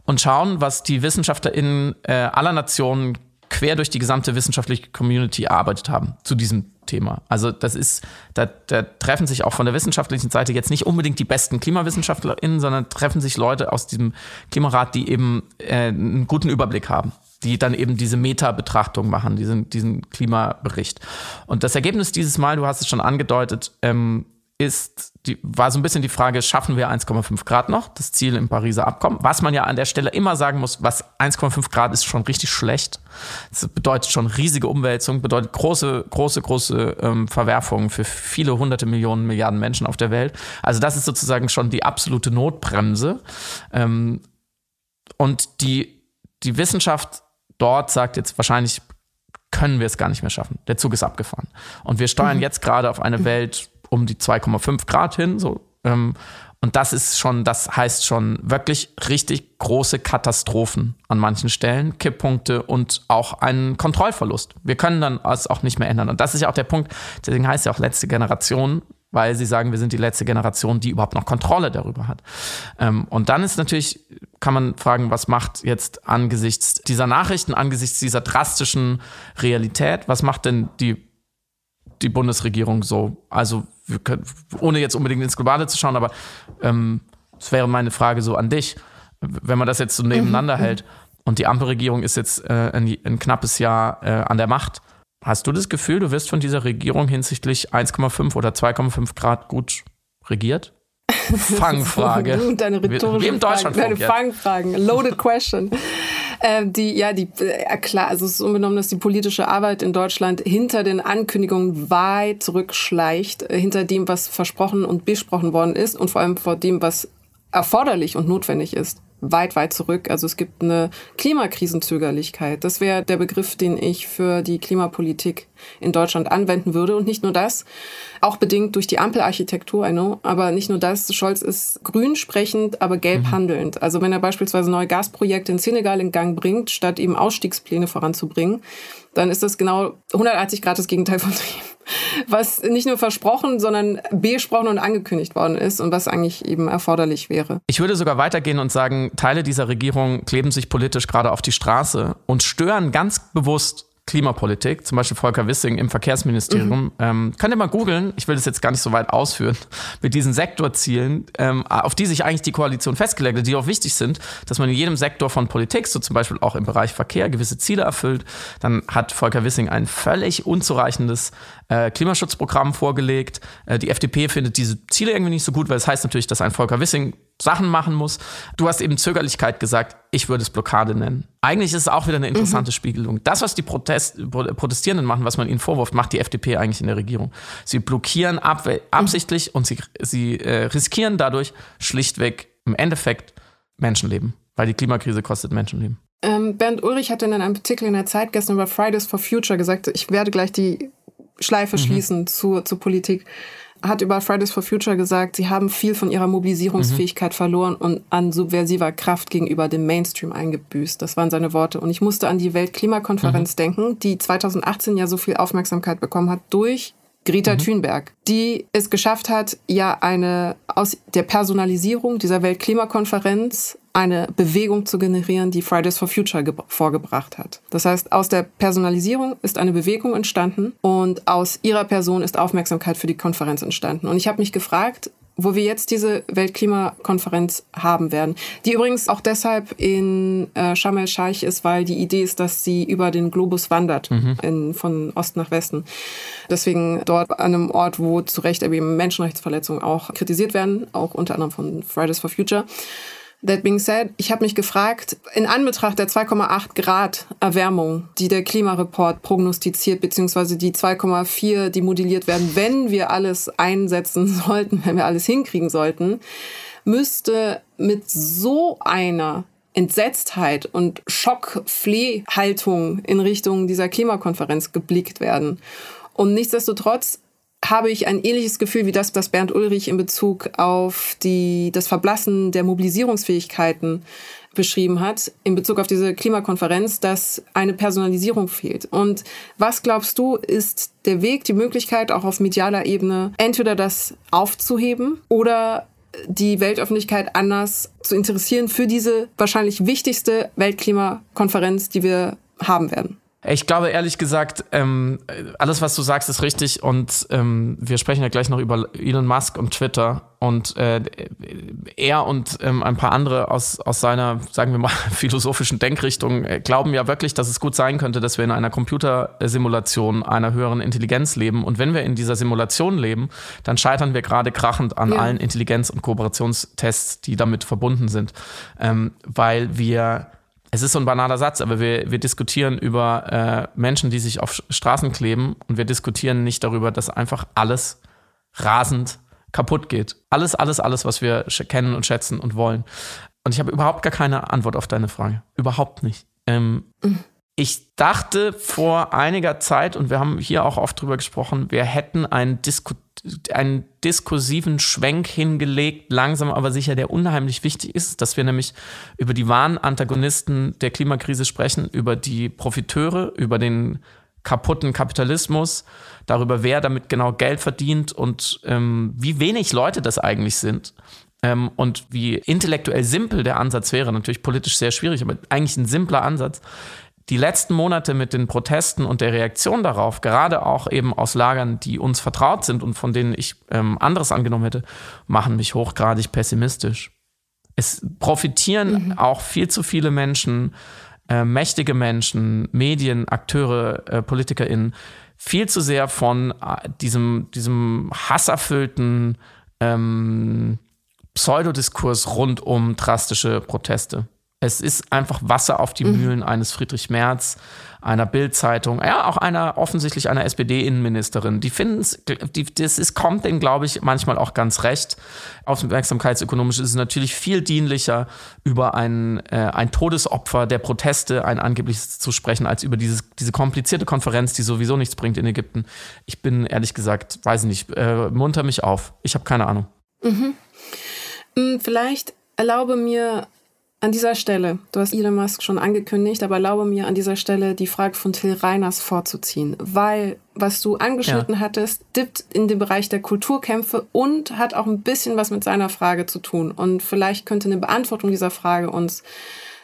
und schauen, was die WissenschaftlerInnen äh, aller Nationen quer durch die gesamte wissenschaftliche Community erarbeitet haben zu diesem Thema. Also das ist, da, da, treffen sich auch von der wissenschaftlichen Seite jetzt nicht unbedingt die besten KlimawissenschaftlerInnen, sondern treffen sich Leute aus diesem Klimarat, die eben äh, einen guten Überblick haben die dann eben diese Meta-Betrachtung machen, diesen, diesen Klimabericht. Und das Ergebnis dieses Mal, du hast es schon angedeutet, ähm, ist, die, war so ein bisschen die Frage, schaffen wir 1,5 Grad noch, das Ziel im Pariser Abkommen? Was man ja an der Stelle immer sagen muss, was 1,5 Grad ist schon richtig schlecht. Das bedeutet schon riesige Umwälzung, bedeutet große, große, große ähm, Verwerfungen für viele hunderte Millionen, Milliarden Menschen auf der Welt. Also das ist sozusagen schon die absolute Notbremse. Ähm, und die, die Wissenschaft dort sagt jetzt wahrscheinlich, können wir es gar nicht mehr schaffen. Der Zug ist abgefahren. Und wir steuern mhm. jetzt gerade auf eine Welt, um die 2,5 Grad hin. So, ähm, und das ist schon, das heißt schon wirklich richtig große Katastrophen an manchen Stellen, Kipppunkte und auch einen Kontrollverlust. Wir können dann es auch nicht mehr ändern. Und das ist ja auch der Punkt, deswegen heißt ja auch letzte Generation, weil sie sagen, wir sind die letzte Generation, die überhaupt noch Kontrolle darüber hat. Ähm, und dann ist natürlich, kann man fragen, was macht jetzt angesichts dieser Nachrichten, angesichts dieser drastischen Realität, was macht denn die die Bundesregierung so? Also, können, ohne jetzt unbedingt ins Globale zu schauen, aber ähm, das wäre meine Frage so an dich. Wenn man das jetzt so nebeneinander mhm. hält und die Ampelregierung ist jetzt äh, ein, ein, knappes Jahr äh, an der Macht, hast du das Gefühl, du wirst von dieser Regierung hinsichtlich 1,5 oder 2,5 Grad gut regiert? Fangfrage. Deine rhetorische Frage, deine Fangfragen. Loaded question. Ähm, die, ja, die, äh, klar, also es ist unbenommen, dass die politische Arbeit in Deutschland hinter den Ankündigungen weit zurückschleicht, äh, hinter dem, was versprochen und besprochen worden ist und vor allem vor dem, was erforderlich und notwendig ist weit, weit zurück. Also es gibt eine Klimakrisenzögerlichkeit. Das wäre der Begriff, den ich für die Klimapolitik in Deutschland anwenden würde. Und nicht nur das, auch bedingt durch die Ampelarchitektur, I know, aber nicht nur das. Scholz ist grün sprechend, aber gelb mhm. handelnd. Also wenn er beispielsweise neue Gasprojekte in Senegal in Gang bringt, statt eben Ausstiegspläne voranzubringen, dann ist das genau 180 Grad das Gegenteil von dem, was nicht nur versprochen, sondern besprochen und angekündigt worden ist und was eigentlich eben erforderlich wäre. Ich würde sogar weitergehen und sagen, Teile dieser Regierung kleben sich politisch gerade auf die Straße und stören ganz bewusst Klimapolitik, zum Beispiel Volker Wissing im Verkehrsministerium. Mhm. Ähm, könnt ihr mal googeln, ich will das jetzt gar nicht so weit ausführen, mit diesen Sektorzielen, ähm, auf die sich eigentlich die Koalition festgelegt hat, die auch wichtig sind, dass man in jedem Sektor von Politik, so zum Beispiel auch im Bereich Verkehr, gewisse Ziele erfüllt. Dann hat Volker Wissing ein völlig unzureichendes äh, Klimaschutzprogramm vorgelegt. Äh, die FDP findet diese Ziele irgendwie nicht so gut, weil es das heißt natürlich, dass ein Volker Wissing Sachen machen muss. Du hast eben Zögerlichkeit gesagt, ich würde es Blockade nennen. Eigentlich ist es auch wieder eine interessante mhm. Spiegelung. Das, was die Protest, Protestierenden machen, was man ihnen vorwirft, macht die FDP eigentlich in der Regierung. Sie blockieren ab, absichtlich mhm. und sie, sie äh, riskieren dadurch schlichtweg im Endeffekt Menschenleben, weil die Klimakrise kostet Menschenleben. Ähm, Bernd Ulrich hat in einem Artikel in der Zeit gestern über Fridays for Future gesagt, ich werde gleich die Schleife mhm. schließen zur, zur Politik hat über Fridays for Future gesagt, sie haben viel von ihrer Mobilisierungsfähigkeit mhm. verloren und an subversiver Kraft gegenüber dem Mainstream eingebüßt. Das waren seine Worte. Und ich musste an die Weltklimakonferenz mhm. denken, die 2018 ja so viel Aufmerksamkeit bekommen hat durch Greta mhm. Thunberg, die es geschafft hat, ja eine aus der Personalisierung dieser Weltklimakonferenz eine Bewegung zu generieren, die Fridays for Future vorgebracht hat. Das heißt, aus der Personalisierung ist eine Bewegung entstanden und aus ihrer Person ist Aufmerksamkeit für die Konferenz entstanden. Und ich habe mich gefragt, wo wir jetzt diese Weltklimakonferenz haben werden, die übrigens auch deshalb in äh, Sharm el-Sheikh ist, weil die Idee ist, dass sie über den Globus wandert, mhm. in, von Ost nach Westen. Deswegen dort an einem Ort, wo zu Recht eben Menschenrechtsverletzungen auch kritisiert werden, auch unter anderem von Fridays for Future. That being said, ich habe mich gefragt, in Anbetracht der 2,8 Grad Erwärmung, die der Klimareport prognostiziert, beziehungsweise die 2,4, die modelliert werden, wenn wir alles einsetzen sollten, wenn wir alles hinkriegen sollten, müsste mit so einer Entsetztheit und Schockflehhaltung in Richtung dieser Klimakonferenz geblickt werden. Und nichtsdestotrotz habe ich ein ähnliches Gefühl wie das, das Bernd Ulrich in Bezug auf die, das Verblassen der Mobilisierungsfähigkeiten beschrieben hat in Bezug auf diese Klimakonferenz, dass eine Personalisierung fehlt. Und was glaubst du, ist der Weg, die Möglichkeit auch auf medialer Ebene entweder das aufzuheben oder die Weltöffentlichkeit anders zu interessieren für diese wahrscheinlich wichtigste Weltklimakonferenz, die wir haben werden? Ich glaube ehrlich gesagt, ähm, alles, was du sagst, ist richtig. Und ähm, wir sprechen ja gleich noch über Elon Musk und Twitter. Und äh, er und ähm, ein paar andere aus, aus seiner, sagen wir mal, philosophischen Denkrichtung äh, glauben ja wirklich, dass es gut sein könnte, dass wir in einer Computersimulation einer höheren Intelligenz leben. Und wenn wir in dieser Simulation leben, dann scheitern wir gerade krachend an ja. allen Intelligenz- und Kooperationstests, die damit verbunden sind. Ähm, weil wir es ist so ein banaler Satz, aber wir, wir diskutieren über äh, Menschen, die sich auf Straßen kleben und wir diskutieren nicht darüber, dass einfach alles rasend kaputt geht. Alles, alles, alles, was wir kennen und schätzen und wollen. Und ich habe überhaupt gar keine Antwort auf deine Frage. Überhaupt nicht. Ähm, mhm. Ich dachte vor einiger Zeit, und wir haben hier auch oft drüber gesprochen, wir hätten einen, Disku einen diskursiven Schwenk hingelegt, langsam aber sicher, der unheimlich wichtig ist, dass wir nämlich über die wahren Antagonisten der Klimakrise sprechen, über die Profiteure, über den kaputten Kapitalismus, darüber, wer damit genau Geld verdient und ähm, wie wenig Leute das eigentlich sind. Ähm, und wie intellektuell simpel der Ansatz wäre, natürlich politisch sehr schwierig, aber eigentlich ein simpler Ansatz, die letzten Monate mit den Protesten und der Reaktion darauf, gerade auch eben aus Lagern, die uns vertraut sind und von denen ich ähm, anderes angenommen hätte, machen mich hochgradig pessimistisch. Es profitieren mhm. auch viel zu viele Menschen, äh, mächtige Menschen, Medien, Akteure, äh, PolitikerInnen, viel zu sehr von äh, diesem, diesem hasserfüllten ähm, Pseudodiskurs rund um drastische Proteste. Es ist einfach Wasser auf die mhm. Mühlen eines Friedrich Merz, einer Bild-Zeitung, ja, auch einer offensichtlich einer SPD-Innenministerin. Die finden es, das ist, kommt denen, glaube ich, manchmal auch ganz recht. Aufmerksamkeitsökonomisch ist es natürlich viel dienlicher, über ein, äh, ein Todesopfer der Proteste, ein angebliches zu sprechen, als über dieses, diese komplizierte Konferenz, die sowieso nichts bringt in Ägypten. Ich bin ehrlich gesagt, weiß ich nicht, äh, munter mich auf. Ich habe keine Ahnung. Mhm. Hm, vielleicht erlaube mir an dieser Stelle, du hast Elon Musk schon angekündigt, aber erlaube mir an dieser Stelle die Frage von Till Reiners vorzuziehen, weil was du angeschnitten ja. hattest, dippt in den Bereich der Kulturkämpfe und hat auch ein bisschen was mit seiner Frage zu tun. Und vielleicht könnte eine Beantwortung dieser Frage uns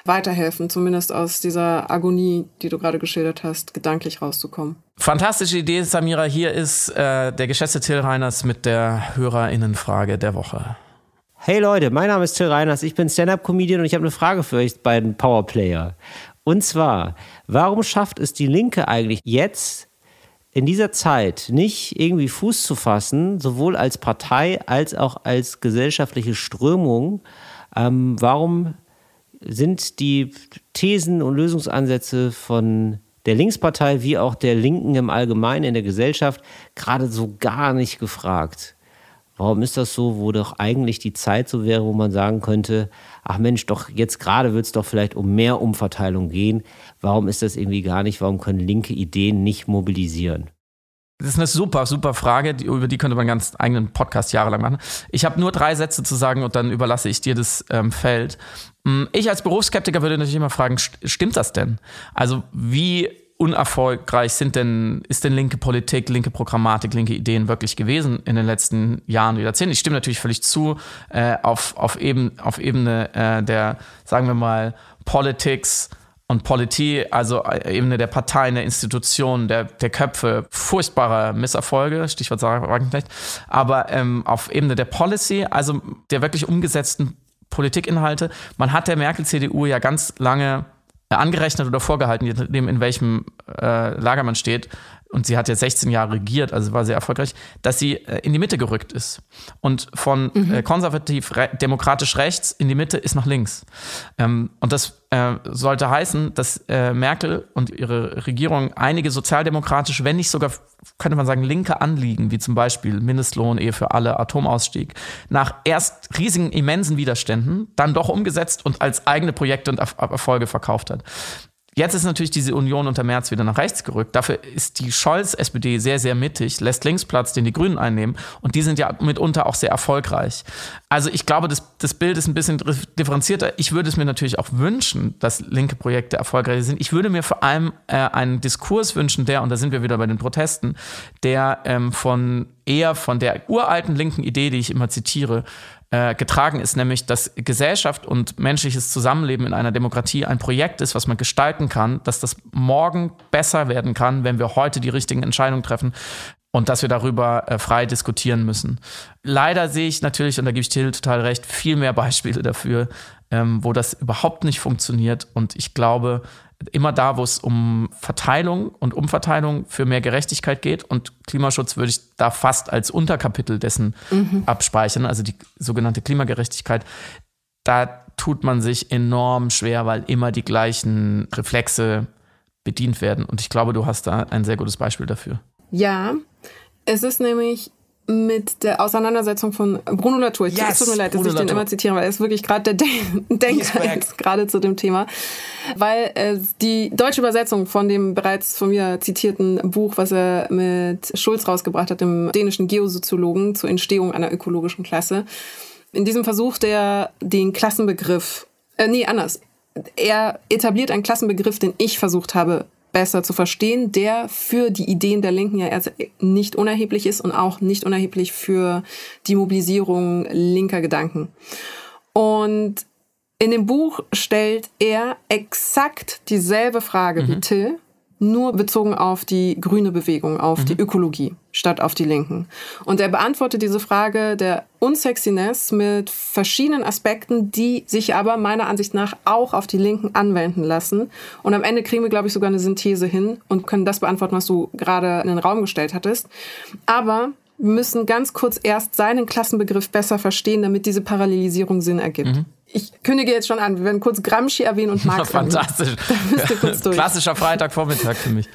weiterhelfen, zumindest aus dieser Agonie, die du gerade geschildert hast, gedanklich rauszukommen. Fantastische Idee, Samira. Hier ist äh, der geschätzte Till Reiners mit der Hörerinnenfrage der Woche. Hey Leute, mein Name ist Till Reiners, ich bin Stand-Up-Comedian und ich habe eine Frage für euch beiden Powerplayer. Und zwar, warum schafft es die Linke eigentlich jetzt in dieser Zeit nicht irgendwie Fuß zu fassen, sowohl als Partei als auch als gesellschaftliche Strömung? Ähm, warum sind die Thesen und Lösungsansätze von der Linkspartei wie auch der Linken im Allgemeinen in der Gesellschaft gerade so gar nicht gefragt? Warum ist das so, wo doch eigentlich die Zeit so wäre, wo man sagen könnte, ach Mensch, doch jetzt gerade wird es doch vielleicht um mehr Umverteilung gehen. Warum ist das irgendwie gar nicht? Warum können linke Ideen nicht mobilisieren? Das ist eine super, super Frage, die, über die könnte man einen ganz eigenen Podcast jahrelang machen. Ich habe nur drei Sätze zu sagen und dann überlasse ich dir das ähm, Feld. Hm, ich als Berufsskeptiker würde natürlich immer fragen, stimmt das denn? Also wie unerfolgreich sind denn, ist denn linke Politik, linke Programmatik, linke Ideen wirklich gewesen in den letzten Jahren und Jahrzehnten? Ich stimme natürlich völlig zu, äh, auf, auf, eben, auf Ebene äh, der, sagen wir mal, Politics und Politie, also äh, Ebene der Parteien, der Institutionen, der, der Köpfe, furchtbare Misserfolge, Stichwort Wagenknecht, aber ähm, auf Ebene der Policy, also der wirklich umgesetzten Politikinhalte, man hat der Merkel-CDU ja ganz lange angerechnet oder vorgehalten, je nachdem, in welchem äh, Lager man steht, und sie hat ja 16 Jahre regiert, also war sehr erfolgreich, dass sie äh, in die Mitte gerückt ist. Und von mhm. äh, konservativ re demokratisch rechts in die Mitte ist nach links. Ähm, und das äh, sollte heißen, dass äh, Merkel und ihre Regierung einige sozialdemokratische, wenn nicht sogar, könnte man sagen, linke Anliegen, wie zum Beispiel Mindestlohn, Ehe für alle, Atomausstieg, nach erst riesigen, immensen Widerständen dann doch umgesetzt und als eigene Projekte und Erfolge verkauft hat. Jetzt ist natürlich diese Union unter März wieder nach rechts gerückt. Dafür ist die Scholz-SPD sehr, sehr mittig, lässt links Platz, den die Grünen einnehmen. Und die sind ja mitunter auch sehr erfolgreich. Also ich glaube, das, das Bild ist ein bisschen differenzierter. Ich würde es mir natürlich auch wünschen, dass linke Projekte erfolgreich sind. Ich würde mir vor allem äh, einen Diskurs wünschen, der, und da sind wir wieder bei den Protesten, der ähm, von eher von der uralten linken Idee, die ich immer zitiere, äh, getragen ist, nämlich dass Gesellschaft und menschliches Zusammenleben in einer Demokratie ein Projekt ist, was man gestalten kann, dass das morgen besser werden kann, wenn wir heute die richtigen Entscheidungen treffen und dass wir darüber äh, frei diskutieren müssen. Leider sehe ich natürlich, und da gebe ich Till total recht, viel mehr Beispiele dafür, ähm, wo das überhaupt nicht funktioniert. Und ich glaube, immer da, wo es um Verteilung und Umverteilung für mehr Gerechtigkeit geht. Und Klimaschutz würde ich da fast als Unterkapitel dessen mhm. abspeichern, also die sogenannte Klimagerechtigkeit. Da tut man sich enorm schwer, weil immer die gleichen Reflexe bedient werden. Und ich glaube, du hast da ein sehr gutes Beispiel dafür. Ja, es ist nämlich mit der Auseinandersetzung von Bruno Latour. Yes, tut mir leid, dass Bruno ich den immer zitiere, weil er ist wirklich gerade der Den Denker jetzt gerade zu dem Thema. Weil äh, die deutsche Übersetzung von dem bereits von mir zitierten Buch, was er mit Schulz rausgebracht hat, dem dänischen Geosoziologen zur Entstehung einer ökologischen Klasse, in diesem versucht er den Klassenbegriff, äh, nee, anders. Er etabliert einen Klassenbegriff, den ich versucht habe besser zu verstehen, der für die Ideen der Linken ja erst nicht unerheblich ist und auch nicht unerheblich für die Mobilisierung linker Gedanken. Und in dem Buch stellt er exakt dieselbe Frage mhm. wie Till, nur bezogen auf die grüne Bewegung, auf mhm. die Ökologie statt auf die Linken. Und er beantwortet diese Frage der Unsexiness mit verschiedenen Aspekten, die sich aber meiner Ansicht nach auch auf die Linken anwenden lassen. Und am Ende kriegen wir, glaube ich, sogar eine Synthese hin und können das beantworten, was du gerade in den Raum gestellt hattest. Aber wir müssen ganz kurz erst seinen Klassenbegriff besser verstehen, damit diese Parallelisierung Sinn ergibt. Mhm. Ich kündige jetzt schon an, wir werden kurz Gramsci erwähnen und Marx. Fantastisch. Klassischer Freitagvormittag für mich.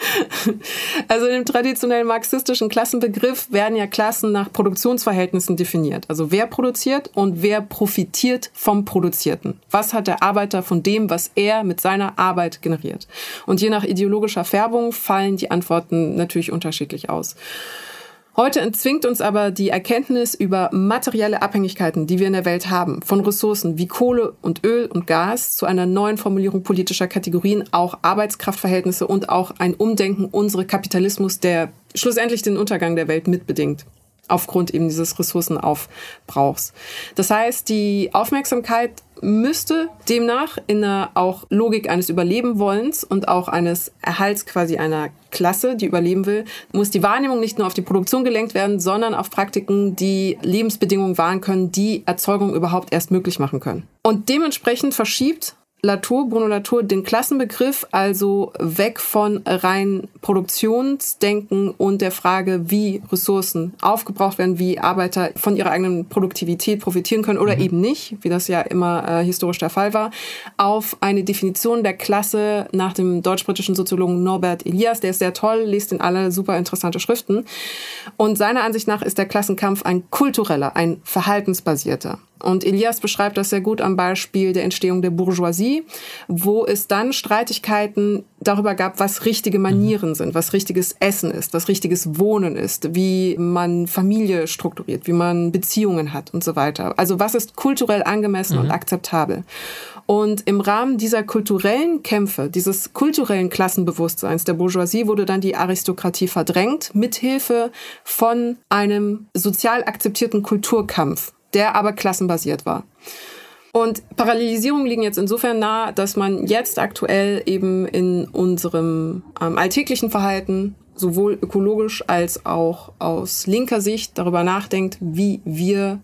Also in dem traditionellen marxistischen Klassenbegriff werden ja Klassen nach Produktionsverhältnissen definiert. Also wer produziert und wer profitiert vom Produzierten. Was hat der Arbeiter von dem, was er mit seiner Arbeit generiert? Und je nach ideologischer Färbung fallen die Antworten natürlich unterschiedlich aus. Heute entzwingt uns aber die Erkenntnis über materielle Abhängigkeiten, die wir in der Welt haben, von Ressourcen wie Kohle und Öl und Gas zu einer neuen Formulierung politischer Kategorien, auch Arbeitskraftverhältnisse und auch ein Umdenken unseres Kapitalismus, der schlussendlich den Untergang der Welt mitbedingt aufgrund eben dieses Ressourcenaufbrauchs. Das heißt, die Aufmerksamkeit müsste demnach in der auch Logik eines Überlebenwollens und auch eines Erhalts quasi einer Klasse, die überleben will, muss die Wahrnehmung nicht nur auf die Produktion gelenkt werden, sondern auf Praktiken, die Lebensbedingungen wahren können, die Erzeugung überhaupt erst möglich machen können. Und dementsprechend verschiebt Latour, Bruno Latour, den Klassenbegriff also weg von rein Produktionsdenken und der Frage, wie Ressourcen aufgebraucht werden, wie Arbeiter von ihrer eigenen Produktivität profitieren können oder mhm. eben nicht, wie das ja immer äh, historisch der Fall war, auf eine Definition der Klasse nach dem deutsch-britischen Soziologen Norbert Elias. Der ist sehr toll, liest in alle super interessante Schriften. Und seiner Ansicht nach ist der Klassenkampf ein kultureller, ein verhaltensbasierter. Und Elias beschreibt das sehr gut am Beispiel der Entstehung der Bourgeoisie, wo es dann Streitigkeiten darüber gab, was richtige Manieren sind, was richtiges Essen ist, was richtiges Wohnen ist, wie man Familie strukturiert, wie man Beziehungen hat und so weiter. Also was ist kulturell angemessen mhm. und akzeptabel. Und im Rahmen dieser kulturellen Kämpfe, dieses kulturellen Klassenbewusstseins der Bourgeoisie wurde dann die Aristokratie verdrängt, mithilfe von einem sozial akzeptierten Kulturkampf der aber klassenbasiert war. Und Parallelisierungen liegen jetzt insofern nah, dass man jetzt aktuell eben in unserem ähm, alltäglichen Verhalten sowohl ökologisch als auch aus linker Sicht darüber nachdenkt, wie wir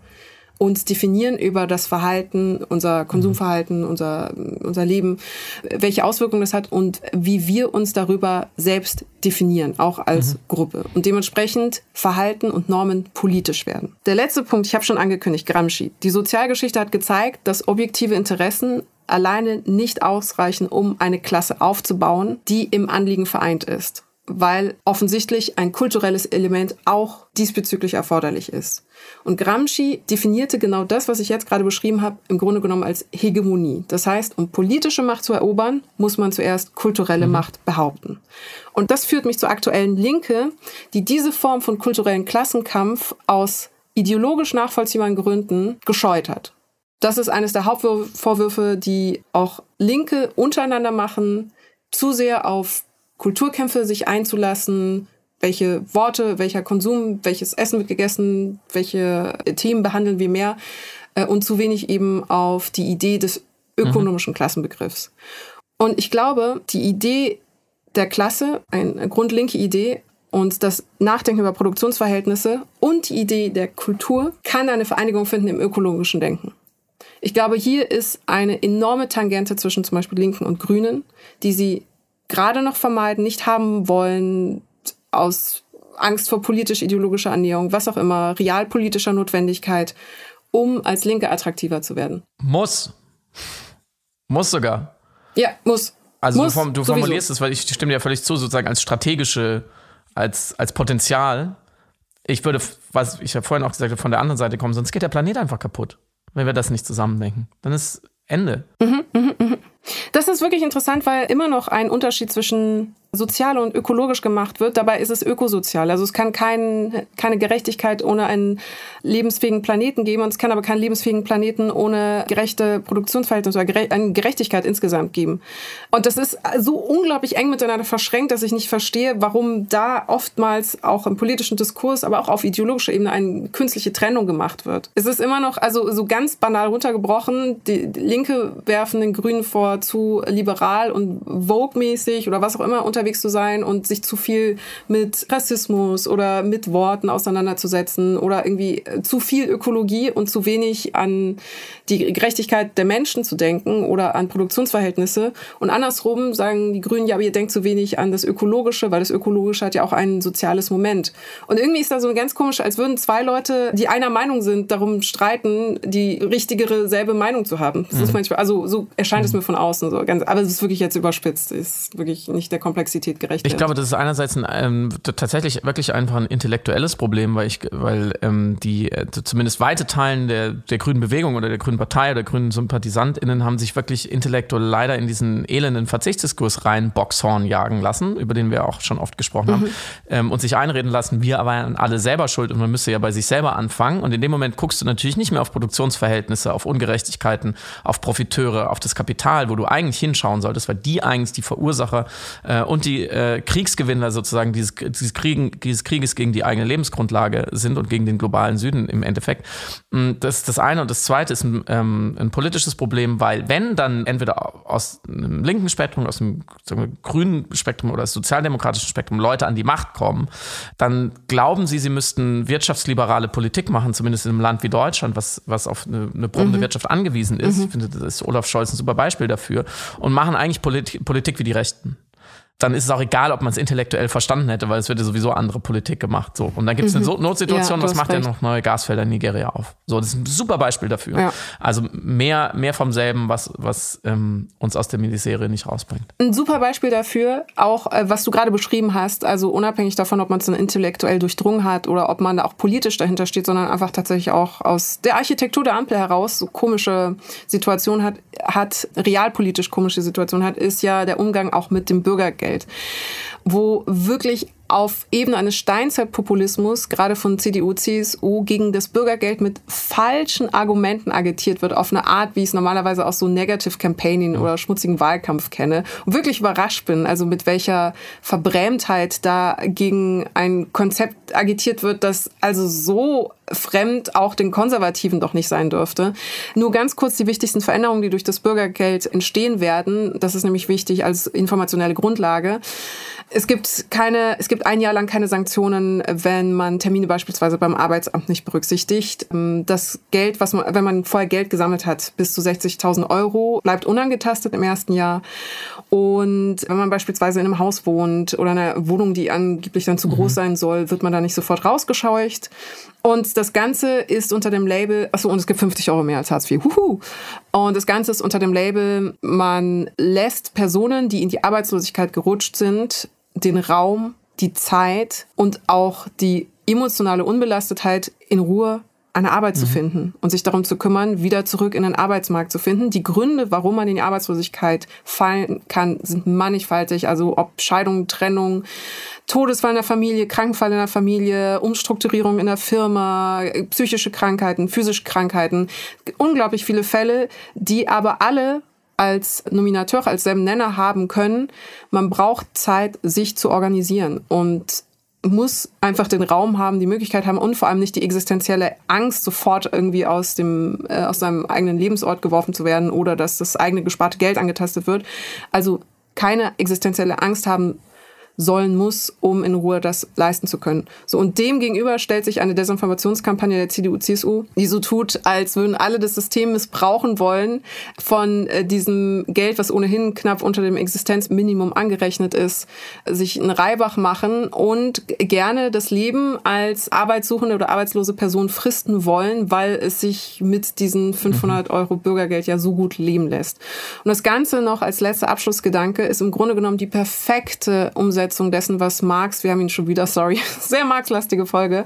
uns definieren über das Verhalten, unser Konsumverhalten, unser, unser Leben, welche Auswirkungen das hat und wie wir uns darüber selbst definieren, auch als mhm. Gruppe. Und dementsprechend Verhalten und Normen politisch werden. Der letzte Punkt, ich habe schon angekündigt, Gramsci. Die Sozialgeschichte hat gezeigt, dass objektive Interessen alleine nicht ausreichen, um eine Klasse aufzubauen, die im Anliegen vereint ist. Weil offensichtlich ein kulturelles Element auch diesbezüglich erforderlich ist. Und Gramsci definierte genau das, was ich jetzt gerade beschrieben habe, im Grunde genommen als Hegemonie. Das heißt, um politische Macht zu erobern, muss man zuerst kulturelle mhm. Macht behaupten. Und das führt mich zur aktuellen Linke, die diese Form von kulturellen Klassenkampf aus ideologisch nachvollziehbaren Gründen gescheut hat. Das ist eines der Hauptvorwürfe, die auch Linke untereinander machen, zu sehr auf Kulturkämpfe sich einzulassen, welche Worte, welcher Konsum, welches Essen wird gegessen, welche Themen behandeln wir mehr äh, und zu wenig eben auf die Idee des ökonomischen mhm. Klassenbegriffs. Und ich glaube, die Idee der Klasse, eine grundlinke Idee, und das Nachdenken über Produktionsverhältnisse und die Idee der Kultur kann eine Vereinigung finden im ökologischen Denken. Ich glaube, hier ist eine enorme Tangente zwischen zum Beispiel Linken und Grünen, die sie gerade noch vermeiden, nicht haben wollen, aus Angst vor politisch-ideologischer Annäherung, was auch immer, realpolitischer Notwendigkeit, um als Linke attraktiver zu werden. Muss. Muss sogar. Ja, muss. Also muss, du, du formulierst es, weil ich stimme dir völlig zu, sozusagen als strategische, als, als Potenzial. Ich würde, was ich ja vorhin auch gesagt habe, von der anderen Seite kommen, sonst geht der Planet einfach kaputt, wenn wir das nicht zusammendenken. Dann ist Ende. Mhm, mh, mh. Das ist wirklich interessant, weil immer noch ein Unterschied zwischen sozial und ökologisch gemacht wird. Dabei ist es ökosozial. Also es kann kein, keine Gerechtigkeit ohne einen lebensfähigen Planeten geben und es kann aber keinen lebensfähigen Planeten ohne gerechte Produktionsverhältnisse oder eine Gerechtigkeit insgesamt geben. Und das ist so unglaublich eng miteinander verschränkt, dass ich nicht verstehe, warum da oftmals auch im politischen Diskurs, aber auch auf ideologischer Ebene eine künstliche Trennung gemacht wird. Es ist immer noch, also so ganz banal runtergebrochen, die Linke werfen den Grünen vor, zu liberal und Vogue-mäßig oder was auch immer unter unterwegs zu sein und sich zu viel mit Rassismus oder mit Worten auseinanderzusetzen oder irgendwie äh, zu viel Ökologie und zu wenig an die Gerechtigkeit der Menschen zu denken oder an Produktionsverhältnisse. Und andersrum sagen die Grünen, ja, aber ihr denkt zu wenig an das Ökologische, weil das Ökologische hat ja auch ein soziales Moment. Und irgendwie ist da so ganz komisch, als würden zwei Leute, die einer Meinung sind, darum streiten, die richtigere selbe Meinung zu haben. Das mhm. ist manchmal, also so erscheint es mir von außen so ganz, aber es ist wirklich jetzt überspitzt. Ist wirklich nicht der Komplexität gerecht Ich glaube, das ist einerseits ein, ähm, tatsächlich wirklich einfach ein intellektuelles Problem, weil ich, weil ähm, die äh, zumindest weite Teilen der, der grünen Bewegung oder der grünen Partei oder der grünen SympathisantInnen haben sich wirklich intellektuell leider in diesen elenden Verzichtsdiskurs rein Boxhorn jagen lassen, über den wir auch schon oft gesprochen haben, mhm. ähm, und sich einreden lassen, wir aber alle selber schuld und man müsste ja bei sich selber anfangen. Und in dem Moment guckst du natürlich nicht mehr auf Produktionsverhältnisse, auf Ungerechtigkeiten, auf Profiteure, auf das Kapital, wo du eigentlich hinschauen solltest, weil die eigentlich die Verursacher äh, und die äh, Kriegsgewinner sozusagen dieses, dieses, Kriegen, dieses Krieges gegen die eigene Lebensgrundlage sind und gegen den globalen Süden im Endeffekt. Mm, das ist das eine. Und das zweite ist ein, ähm, ein politisches Problem, weil wenn dann entweder aus einem linken Spektrum, aus dem wir, grünen Spektrum oder sozialdemokratischen Spektrum Leute an die Macht kommen, dann glauben sie, sie müssten wirtschaftsliberale Politik machen, zumindest in einem Land wie Deutschland, was, was auf eine, eine brummende mhm. Wirtschaft angewiesen ist. Mhm. Ich finde, das ist Olaf Scholz ein super Beispiel dafür. Und machen eigentlich Polit Politik wie die Rechten dann ist es auch egal, ob man es intellektuell verstanden hätte, weil es wird ja sowieso andere Politik gemacht. So. Und dann gibt es mhm. eine Notsituation, ja, was macht ja noch neue Gasfelder in Nigeria auf? So, das ist ein super Beispiel dafür. Ja. Also mehr, mehr vom selben, was, was ähm, uns aus der Miniserie nicht rausbringt. Ein super Beispiel dafür, auch äh, was du gerade beschrieben hast, also unabhängig davon, ob man es dann intellektuell durchdrungen hat oder ob man da auch politisch dahinter steht, sondern einfach tatsächlich auch aus der Architektur der Ampel heraus so komische Situationen hat, hat realpolitisch komische Situationen hat, ist ja der Umgang auch mit dem Bürgergeld. Geld, wo wirklich auf Ebene eines Steinzeitpopulismus, gerade von CDU, CSU, gegen das Bürgergeld mit falschen Argumenten agitiert wird, auf eine Art, wie ich es normalerweise aus so Negative Campaigning oder schmutzigen Wahlkampf kenne. Und wirklich überrascht bin, also mit welcher Verbrämtheit da gegen ein Konzept agitiert wird, das also so fremd auch den Konservativen doch nicht sein dürfte. Nur ganz kurz die wichtigsten Veränderungen, die durch das Bürgergeld entstehen werden. Das ist nämlich wichtig als informationelle Grundlage. Es gibt keine, es gibt ein Jahr lang keine Sanktionen, wenn man Termine beispielsweise beim Arbeitsamt nicht berücksichtigt. Das Geld, was man, wenn man vorher Geld gesammelt hat, bis zu 60.000 Euro, bleibt unangetastet im ersten Jahr. Und wenn man beispielsweise in einem Haus wohnt oder einer Wohnung, die angeblich dann zu groß mhm. sein soll, wird man da nicht sofort rausgescheucht. Und das Ganze ist unter dem Label, achso, und es gibt 50 Euro mehr als Hartz IV. Huhu. Und das Ganze ist unter dem Label, man lässt Personen, die in die Arbeitslosigkeit gerutscht sind, den Raum, die Zeit und auch die emotionale Unbelastetheit in Ruhe eine Arbeit mhm. zu finden und sich darum zu kümmern, wieder zurück in den Arbeitsmarkt zu finden. Die Gründe, warum man in die Arbeitslosigkeit fallen kann, sind mannigfaltig. Also ob Scheidung, Trennung, Todesfall in der Familie, Krankenfall in der Familie, Umstrukturierung in der Firma, psychische Krankheiten, physische Krankheiten. Unglaublich viele Fälle, die aber alle als Nominateur, als selben Nenner haben können. Man braucht Zeit, sich zu organisieren. Und muss einfach den Raum haben, die Möglichkeit haben und vor allem nicht die existenzielle Angst, sofort irgendwie aus dem äh, aus seinem eigenen Lebensort geworfen zu werden oder dass das eigene gesparte Geld angetastet wird. Also keine existenzielle Angst haben, sollen muss, um in Ruhe das leisten zu können. So und dem gegenüber stellt sich eine Desinformationskampagne der CDU/CSU, die so tut, als würden alle das System missbrauchen wollen von äh, diesem Geld, was ohnehin knapp unter dem Existenzminimum angerechnet ist, sich einen Reibach machen und gerne das Leben als arbeitssuchende oder arbeitslose Person fristen wollen, weil es sich mit diesen 500 mhm. Euro Bürgergeld ja so gut leben lässt. Und das Ganze noch als letzter Abschlussgedanke ist im Grunde genommen die perfekte Umsetzung Umsetzung dessen, was Marx, wir haben ihn schon wieder, sorry, sehr Marx-lastige Folge,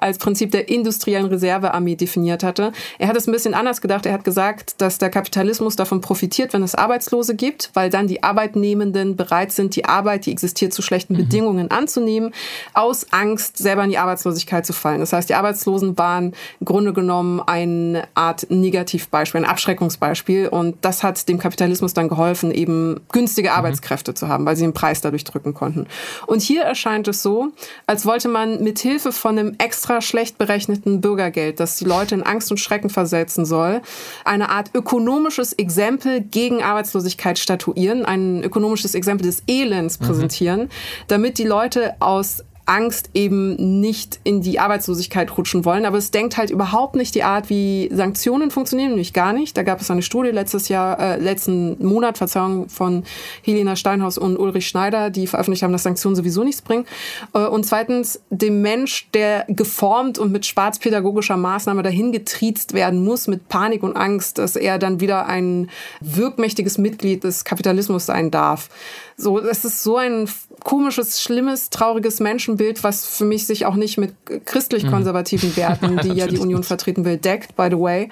als Prinzip der industriellen Reservearmee definiert hatte. Er hat es ein bisschen anders gedacht. Er hat gesagt, dass der Kapitalismus davon profitiert, wenn es Arbeitslose gibt, weil dann die Arbeitnehmenden bereit sind, die Arbeit, die existiert, zu schlechten mhm. Bedingungen anzunehmen, aus Angst, selber in die Arbeitslosigkeit zu fallen. Das heißt, die Arbeitslosen waren im Grunde genommen eine Art Negativbeispiel, ein Abschreckungsbeispiel. Und das hat dem Kapitalismus dann geholfen, eben günstige mhm. Arbeitskräfte mhm. zu haben, weil sie den Preis dadurch drücken konnten konnten. Und hier erscheint es so, als wollte man mit Hilfe von einem extra schlecht berechneten Bürgergeld, das die Leute in Angst und Schrecken versetzen soll, eine Art ökonomisches Exempel gegen Arbeitslosigkeit statuieren, ein ökonomisches Exempel des Elends mhm. präsentieren, mhm. damit die Leute aus Angst eben nicht in die Arbeitslosigkeit rutschen wollen. Aber es denkt halt überhaupt nicht die Art, wie Sanktionen funktionieren, nämlich gar nicht. Da gab es eine Studie letztes Jahr, äh, letzten Monat, Verzeihung, von Helena Steinhaus und Ulrich Schneider, die veröffentlicht haben, dass Sanktionen sowieso nichts bringen. Äh, und zweitens, dem Mensch, der geformt und mit schwarzpädagogischer Maßnahme dahin getriezt werden muss, mit Panik und Angst, dass er dann wieder ein wirkmächtiges Mitglied des Kapitalismus sein darf. So, das ist so ein komisches, schlimmes, trauriges Menschenbild, was für mich sich auch nicht mit christlich-konservativen mhm. Werten, die ja die Union vertreten will, deckt, by the way.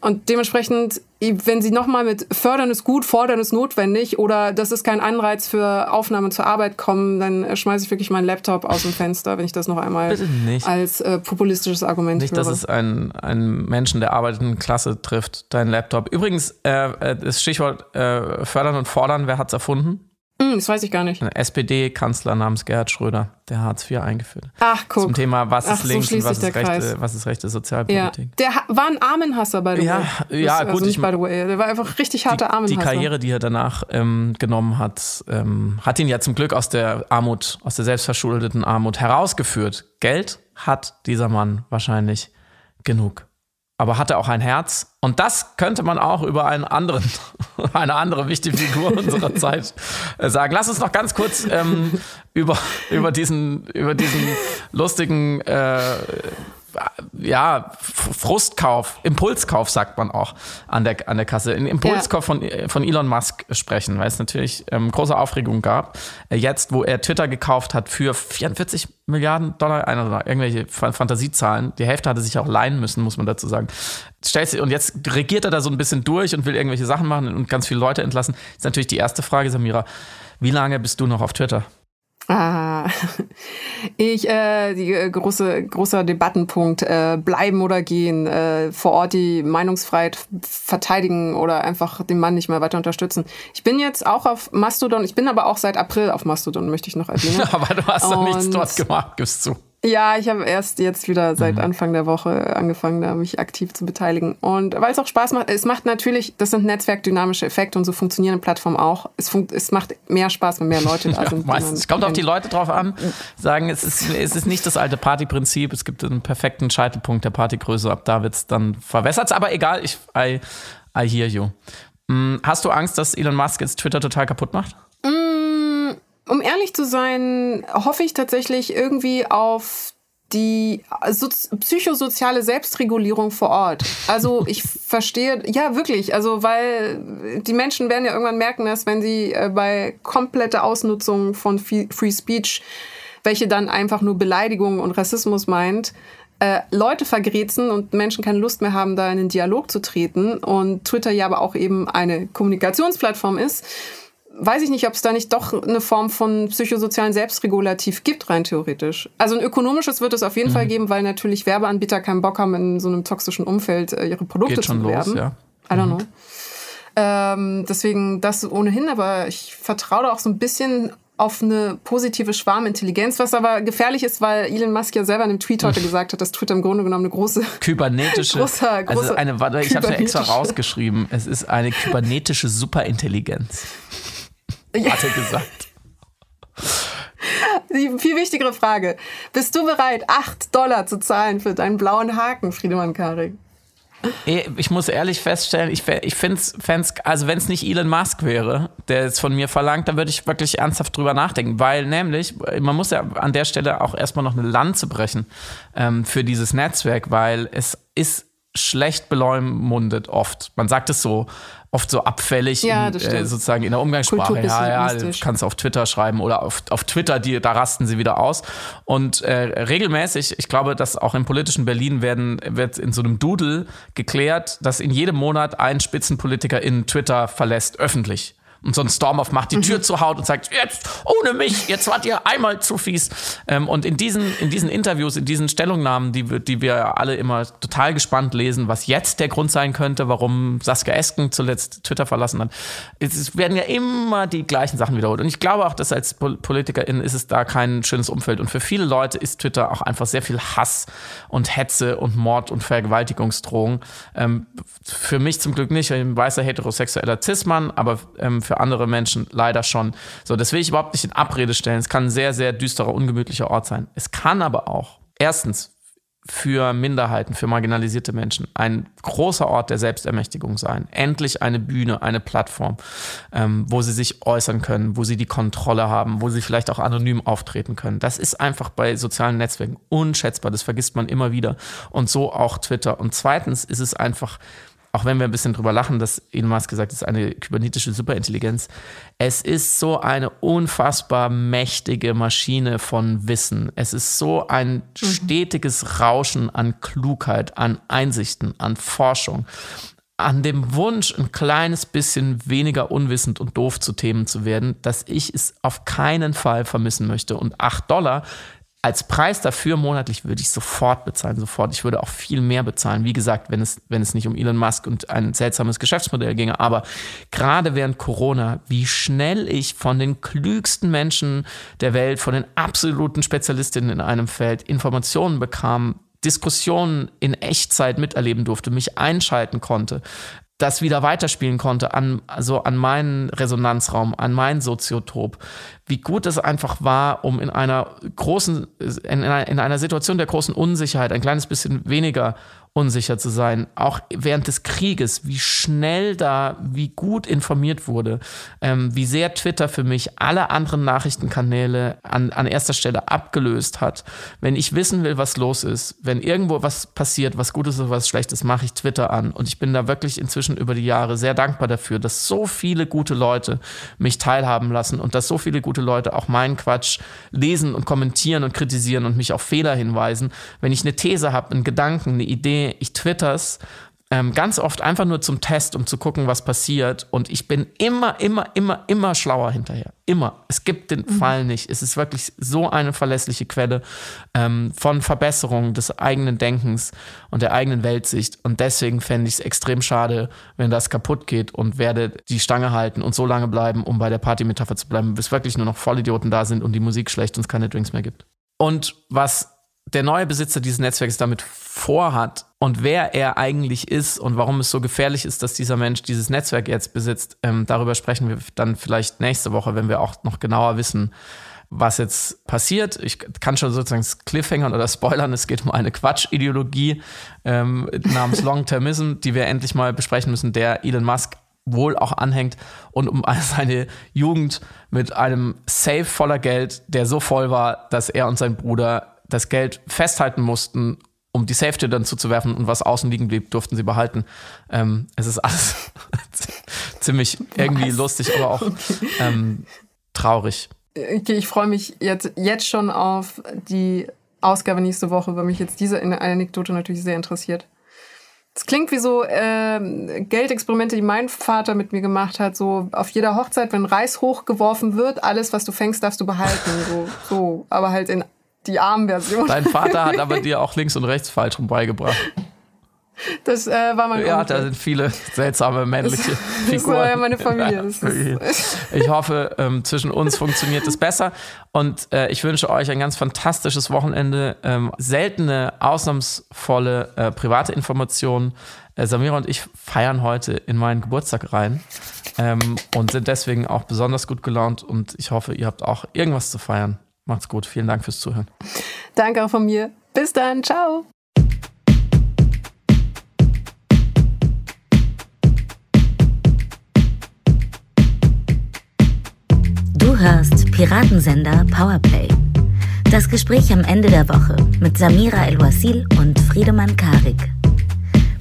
Und dementsprechend, wenn Sie nochmal mit fördern ist gut, fordern ist notwendig oder das ist kein Anreiz für Aufnahme zur Arbeit kommen, dann schmeiße ich wirklich meinen Laptop aus dem Fenster, wenn ich das noch einmal als äh, populistisches Argument nicht, höre. Nicht, dass es einen, einen Menschen der arbeitenden Klasse trifft, dein Laptop. Übrigens, äh, äh das Stichwort äh, fördern und fordern, wer hat es erfunden? Hm, das weiß ich gar nicht. Ein SPD-Kanzler namens Gerhard Schröder, der Hartz IV eingeführt. Ach, guck. Zum Thema, was ist Ach, links so und was ist, rechte, was ist rechte Sozialpolitik. Ja. Der war ein Armenhasser, by the way. Ja, ja also gut. Nicht by the way. Der war einfach richtig harter die, Armenhasser. Die Karriere, die er danach ähm, genommen hat, ähm, hat ihn ja zum Glück aus der Armut, aus der selbstverschuldeten Armut herausgeführt. Geld hat dieser Mann wahrscheinlich genug aber hatte auch ein Herz. Und das könnte man auch über einen anderen, eine andere wichtige Figur unserer Zeit äh, sagen. Lass uns noch ganz kurz ähm, über, über, diesen, über diesen lustigen äh, ja, Frustkauf, Impulskauf sagt man auch an der, an der Kasse. In Impulskauf ja. von, von Elon Musk sprechen, weil es natürlich ähm, große Aufregung gab. Äh, jetzt, wo er Twitter gekauft hat für 44 Milliarden Dollar, eine, irgendwelche Fantasiezahlen. Die Hälfte hatte sich auch leihen müssen, muss man dazu sagen. Und jetzt regiert er da so ein bisschen durch und will irgendwelche Sachen machen und ganz viele Leute entlassen. Ist natürlich die erste Frage, Samira. Wie lange bist du noch auf Twitter? Ah, ich, äh, die äh, große, großer Debattenpunkt, äh, bleiben oder gehen, äh, vor Ort die Meinungsfreiheit verteidigen oder einfach den Mann nicht mehr weiter unterstützen. Ich bin jetzt auch auf Mastodon, ich bin aber auch seit April auf Mastodon, möchte ich noch erwähnen. aber du hast doch nichts dort gemacht, gibst du. Ja, ich habe erst jetzt wieder seit mhm. Anfang der Woche angefangen, da mich aktiv zu beteiligen. Und weil es auch Spaß macht, es macht natürlich, das sind netzwerkdynamische Effekte und so funktionieren Plattformen auch. Es, funkt, es macht mehr Spaß, wenn mehr Leute da sind. Ja, meistens. Es kommt auf die Leute drauf an, sagen, es ist, es ist nicht das alte Partyprinzip, es gibt einen perfekten Scheitelpunkt der Partygröße, ab da wird es dann verwässert. Aber egal, ich, I, I hear you. Hm, hast du Angst, dass Elon Musk jetzt Twitter total kaputt macht? Um ehrlich zu sein, hoffe ich tatsächlich irgendwie auf die so, psychosoziale Selbstregulierung vor Ort. Also ich verstehe, ja wirklich, also weil die Menschen werden ja irgendwann merken, dass wenn sie äh, bei kompletter Ausnutzung von Free Speech, welche dann einfach nur Beleidigung und Rassismus meint, äh, Leute vergrätzen und Menschen keine Lust mehr haben, da in den Dialog zu treten und Twitter ja aber auch eben eine Kommunikationsplattform ist, weiß ich nicht, ob es da nicht doch eine Form von psychosozialen Selbstregulativ gibt, rein theoretisch. Also ein ökonomisches wird es auf jeden mhm. Fall geben, weil natürlich Werbeanbieter keinen Bock haben, in so einem toxischen Umfeld äh, ihre Produkte Geht schon zu bewerben. Los, ja. I don't mhm. know. Ähm, deswegen das ohnehin, aber ich vertraue da auch so ein bisschen auf eine positive Schwarmintelligenz, was aber gefährlich ist, weil Elon Musk ja selber in einem Tweet heute gesagt hat, dass Twitter im Grunde genommen eine große kybernetische, großer, große also eine, warte, ich habe es ja extra rausgeschrieben. Es ist eine kybernetische Superintelligenz. Hat er gesagt. Die viel wichtigere Frage. Bist du bereit, 8 Dollar zu zahlen für deinen blauen Haken, Friedemann Karik? Ich muss ehrlich feststellen, ich, ich finde es, also wenn es nicht Elon Musk wäre, der es von mir verlangt, dann würde ich wirklich ernsthaft drüber nachdenken, weil nämlich, man muss ja an der Stelle auch erstmal noch eine Lanze brechen ähm, für dieses Netzwerk, weil es ist schlecht beleumundet oft. Man sagt es so oft so abfällig ja, in, äh, sozusagen in der Umgangssprache. Ja, ja, du kannst auf Twitter schreiben oder auf, auf Twitter, die, da rasten sie wieder aus. Und äh, regelmäßig, ich glaube, dass auch im politischen Berlin werden, wird in so einem Doodle geklärt, dass in jedem Monat ein Spitzenpolitiker in Twitter verlässt, öffentlich und so ein Stormoff macht die Tür mhm. zu Haut und sagt, jetzt ohne mich, jetzt wart ihr einmal zu fies. Ähm, und in diesen, in diesen Interviews, in diesen Stellungnahmen, die, wir, die wir alle immer total gespannt lesen, was jetzt der Grund sein könnte, warum Saskia Esken zuletzt Twitter verlassen hat, es werden ja immer die gleichen Sachen wiederholt. Und ich glaube auch, dass als Politikerin ist es da kein schönes Umfeld. Und für viele Leute ist Twitter auch einfach sehr viel Hass und Hetze und Mord und Vergewaltigungsdrohung. Ähm, für mich zum Glück nicht, ein weißer heterosexueller Cis-Mann, aber ähm, für andere Menschen leider schon. So, das will ich überhaupt nicht in Abrede stellen. Es kann ein sehr, sehr düsterer, ungemütlicher Ort sein. Es kann aber auch, erstens, für Minderheiten, für marginalisierte Menschen ein großer Ort der Selbstermächtigung sein. Endlich eine Bühne, eine Plattform, ähm, wo sie sich äußern können, wo sie die Kontrolle haben, wo sie vielleicht auch anonym auftreten können. Das ist einfach bei sozialen Netzwerken unschätzbar. Das vergisst man immer wieder. Und so auch Twitter. Und zweitens ist es einfach auch wenn wir ein bisschen drüber lachen, dass Elon Musk gesagt ist, eine kybernetische Superintelligenz. Es ist so eine unfassbar mächtige Maschine von Wissen. Es ist so ein mhm. stetiges Rauschen an Klugheit, an Einsichten, an Forschung, an dem Wunsch, ein kleines bisschen weniger unwissend und doof zu Themen zu werden, dass ich es auf keinen Fall vermissen möchte. Und 8 Dollar als Preis dafür monatlich würde ich sofort bezahlen, sofort. Ich würde auch viel mehr bezahlen. Wie gesagt, wenn es, wenn es nicht um Elon Musk und ein seltsames Geschäftsmodell ginge. Aber gerade während Corona, wie schnell ich von den klügsten Menschen der Welt, von den absoluten Spezialistinnen in einem Feld Informationen bekam, Diskussionen in Echtzeit miterleben durfte, mich einschalten konnte, das wieder weiterspielen konnte an, also an meinen Resonanzraum, an meinen Soziotop. Wie gut es einfach war, um in einer großen, in in einer Situation der großen Unsicherheit ein kleines bisschen weniger unsicher zu sein. Auch während des Krieges, wie schnell da, wie gut informiert wurde, ähm, wie sehr Twitter für mich alle anderen Nachrichtenkanäle an, an erster Stelle abgelöst hat. Wenn ich wissen will, was los ist, wenn irgendwo was passiert, was Gutes oder was Schlechtes, mache ich Twitter an. Und ich bin da wirklich inzwischen über die Jahre sehr dankbar dafür, dass so viele gute Leute mich teilhaben lassen und dass so viele gute Leute auch meinen Quatsch lesen und kommentieren und kritisieren und mich auf Fehler hinweisen. Wenn ich eine These habe, einen Gedanken, eine Idee, ich twitters ähm, ganz oft einfach nur zum Test, um zu gucken, was passiert. Und ich bin immer, immer, immer, immer schlauer hinterher. Immer. Es gibt den mhm. Fall nicht. Es ist wirklich so eine verlässliche Quelle ähm, von Verbesserung des eigenen Denkens und der eigenen Weltsicht. Und deswegen fände ich es extrem schade, wenn das kaputt geht und werde die Stange halten und so lange bleiben, um bei der Party-Metapher zu bleiben, bis wirklich nur noch Vollidioten da sind und die Musik schlecht und es keine Drinks mehr gibt. Und was der neue Besitzer dieses Netzwerks damit vorhat und wer er eigentlich ist und warum es so gefährlich ist, dass dieser Mensch dieses Netzwerk jetzt besitzt, ähm, darüber sprechen wir dann vielleicht nächste Woche, wenn wir auch noch genauer wissen, was jetzt passiert. Ich kann schon sozusagen Cliffhangern oder spoilern. Es geht um eine Quatschideologie ähm, namens Long-Termism, die wir endlich mal besprechen müssen, der Elon Musk wohl auch anhängt und um seine Jugend mit einem Safe voller Geld, der so voll war, dass er und sein Bruder das Geld festhalten mussten, um die Safety dann zuzuwerfen und was außen liegen blieb, durften sie behalten. Ähm, es ist alles ziemlich irgendwie was? lustig, aber auch ähm, traurig. Okay, ich freue mich jetzt, jetzt schon auf die Ausgabe nächste Woche, weil mich jetzt diese Anekdote natürlich sehr interessiert. Es klingt wie so äh, Geldexperimente, die mein Vater mit mir gemacht hat. So auf jeder Hochzeit, wenn Reis hochgeworfen wird, alles, was du fängst, darfst du behalten. So, so aber halt in die armen Version. Dein Vater hat aber dir auch links und rechts falsch rum beigebracht. Das äh, war mein Ja, Onkel. da sind viele seltsame männliche das, Figuren. Das war ja meine Familie. ich hoffe, ähm, zwischen uns funktioniert es besser. Und äh, ich wünsche euch ein ganz fantastisches Wochenende. Ähm, seltene, ausnahmsvolle äh, private Informationen. Äh, Samira und ich feiern heute in meinen Geburtstag rein ähm, und sind deswegen auch besonders gut gelaunt. Und ich hoffe, ihr habt auch irgendwas zu feiern. Macht's gut. Vielen Dank fürs Zuhören. Danke auch von mir. Bis dann. Ciao. Du hörst Piratensender Powerplay. Das Gespräch am Ende der Woche mit Samira El-Wasil und Friedemann Karik.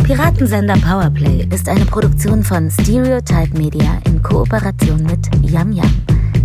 Piratensender Powerplay ist eine Produktion von Stereotype Media in Kooperation mit Yam Yam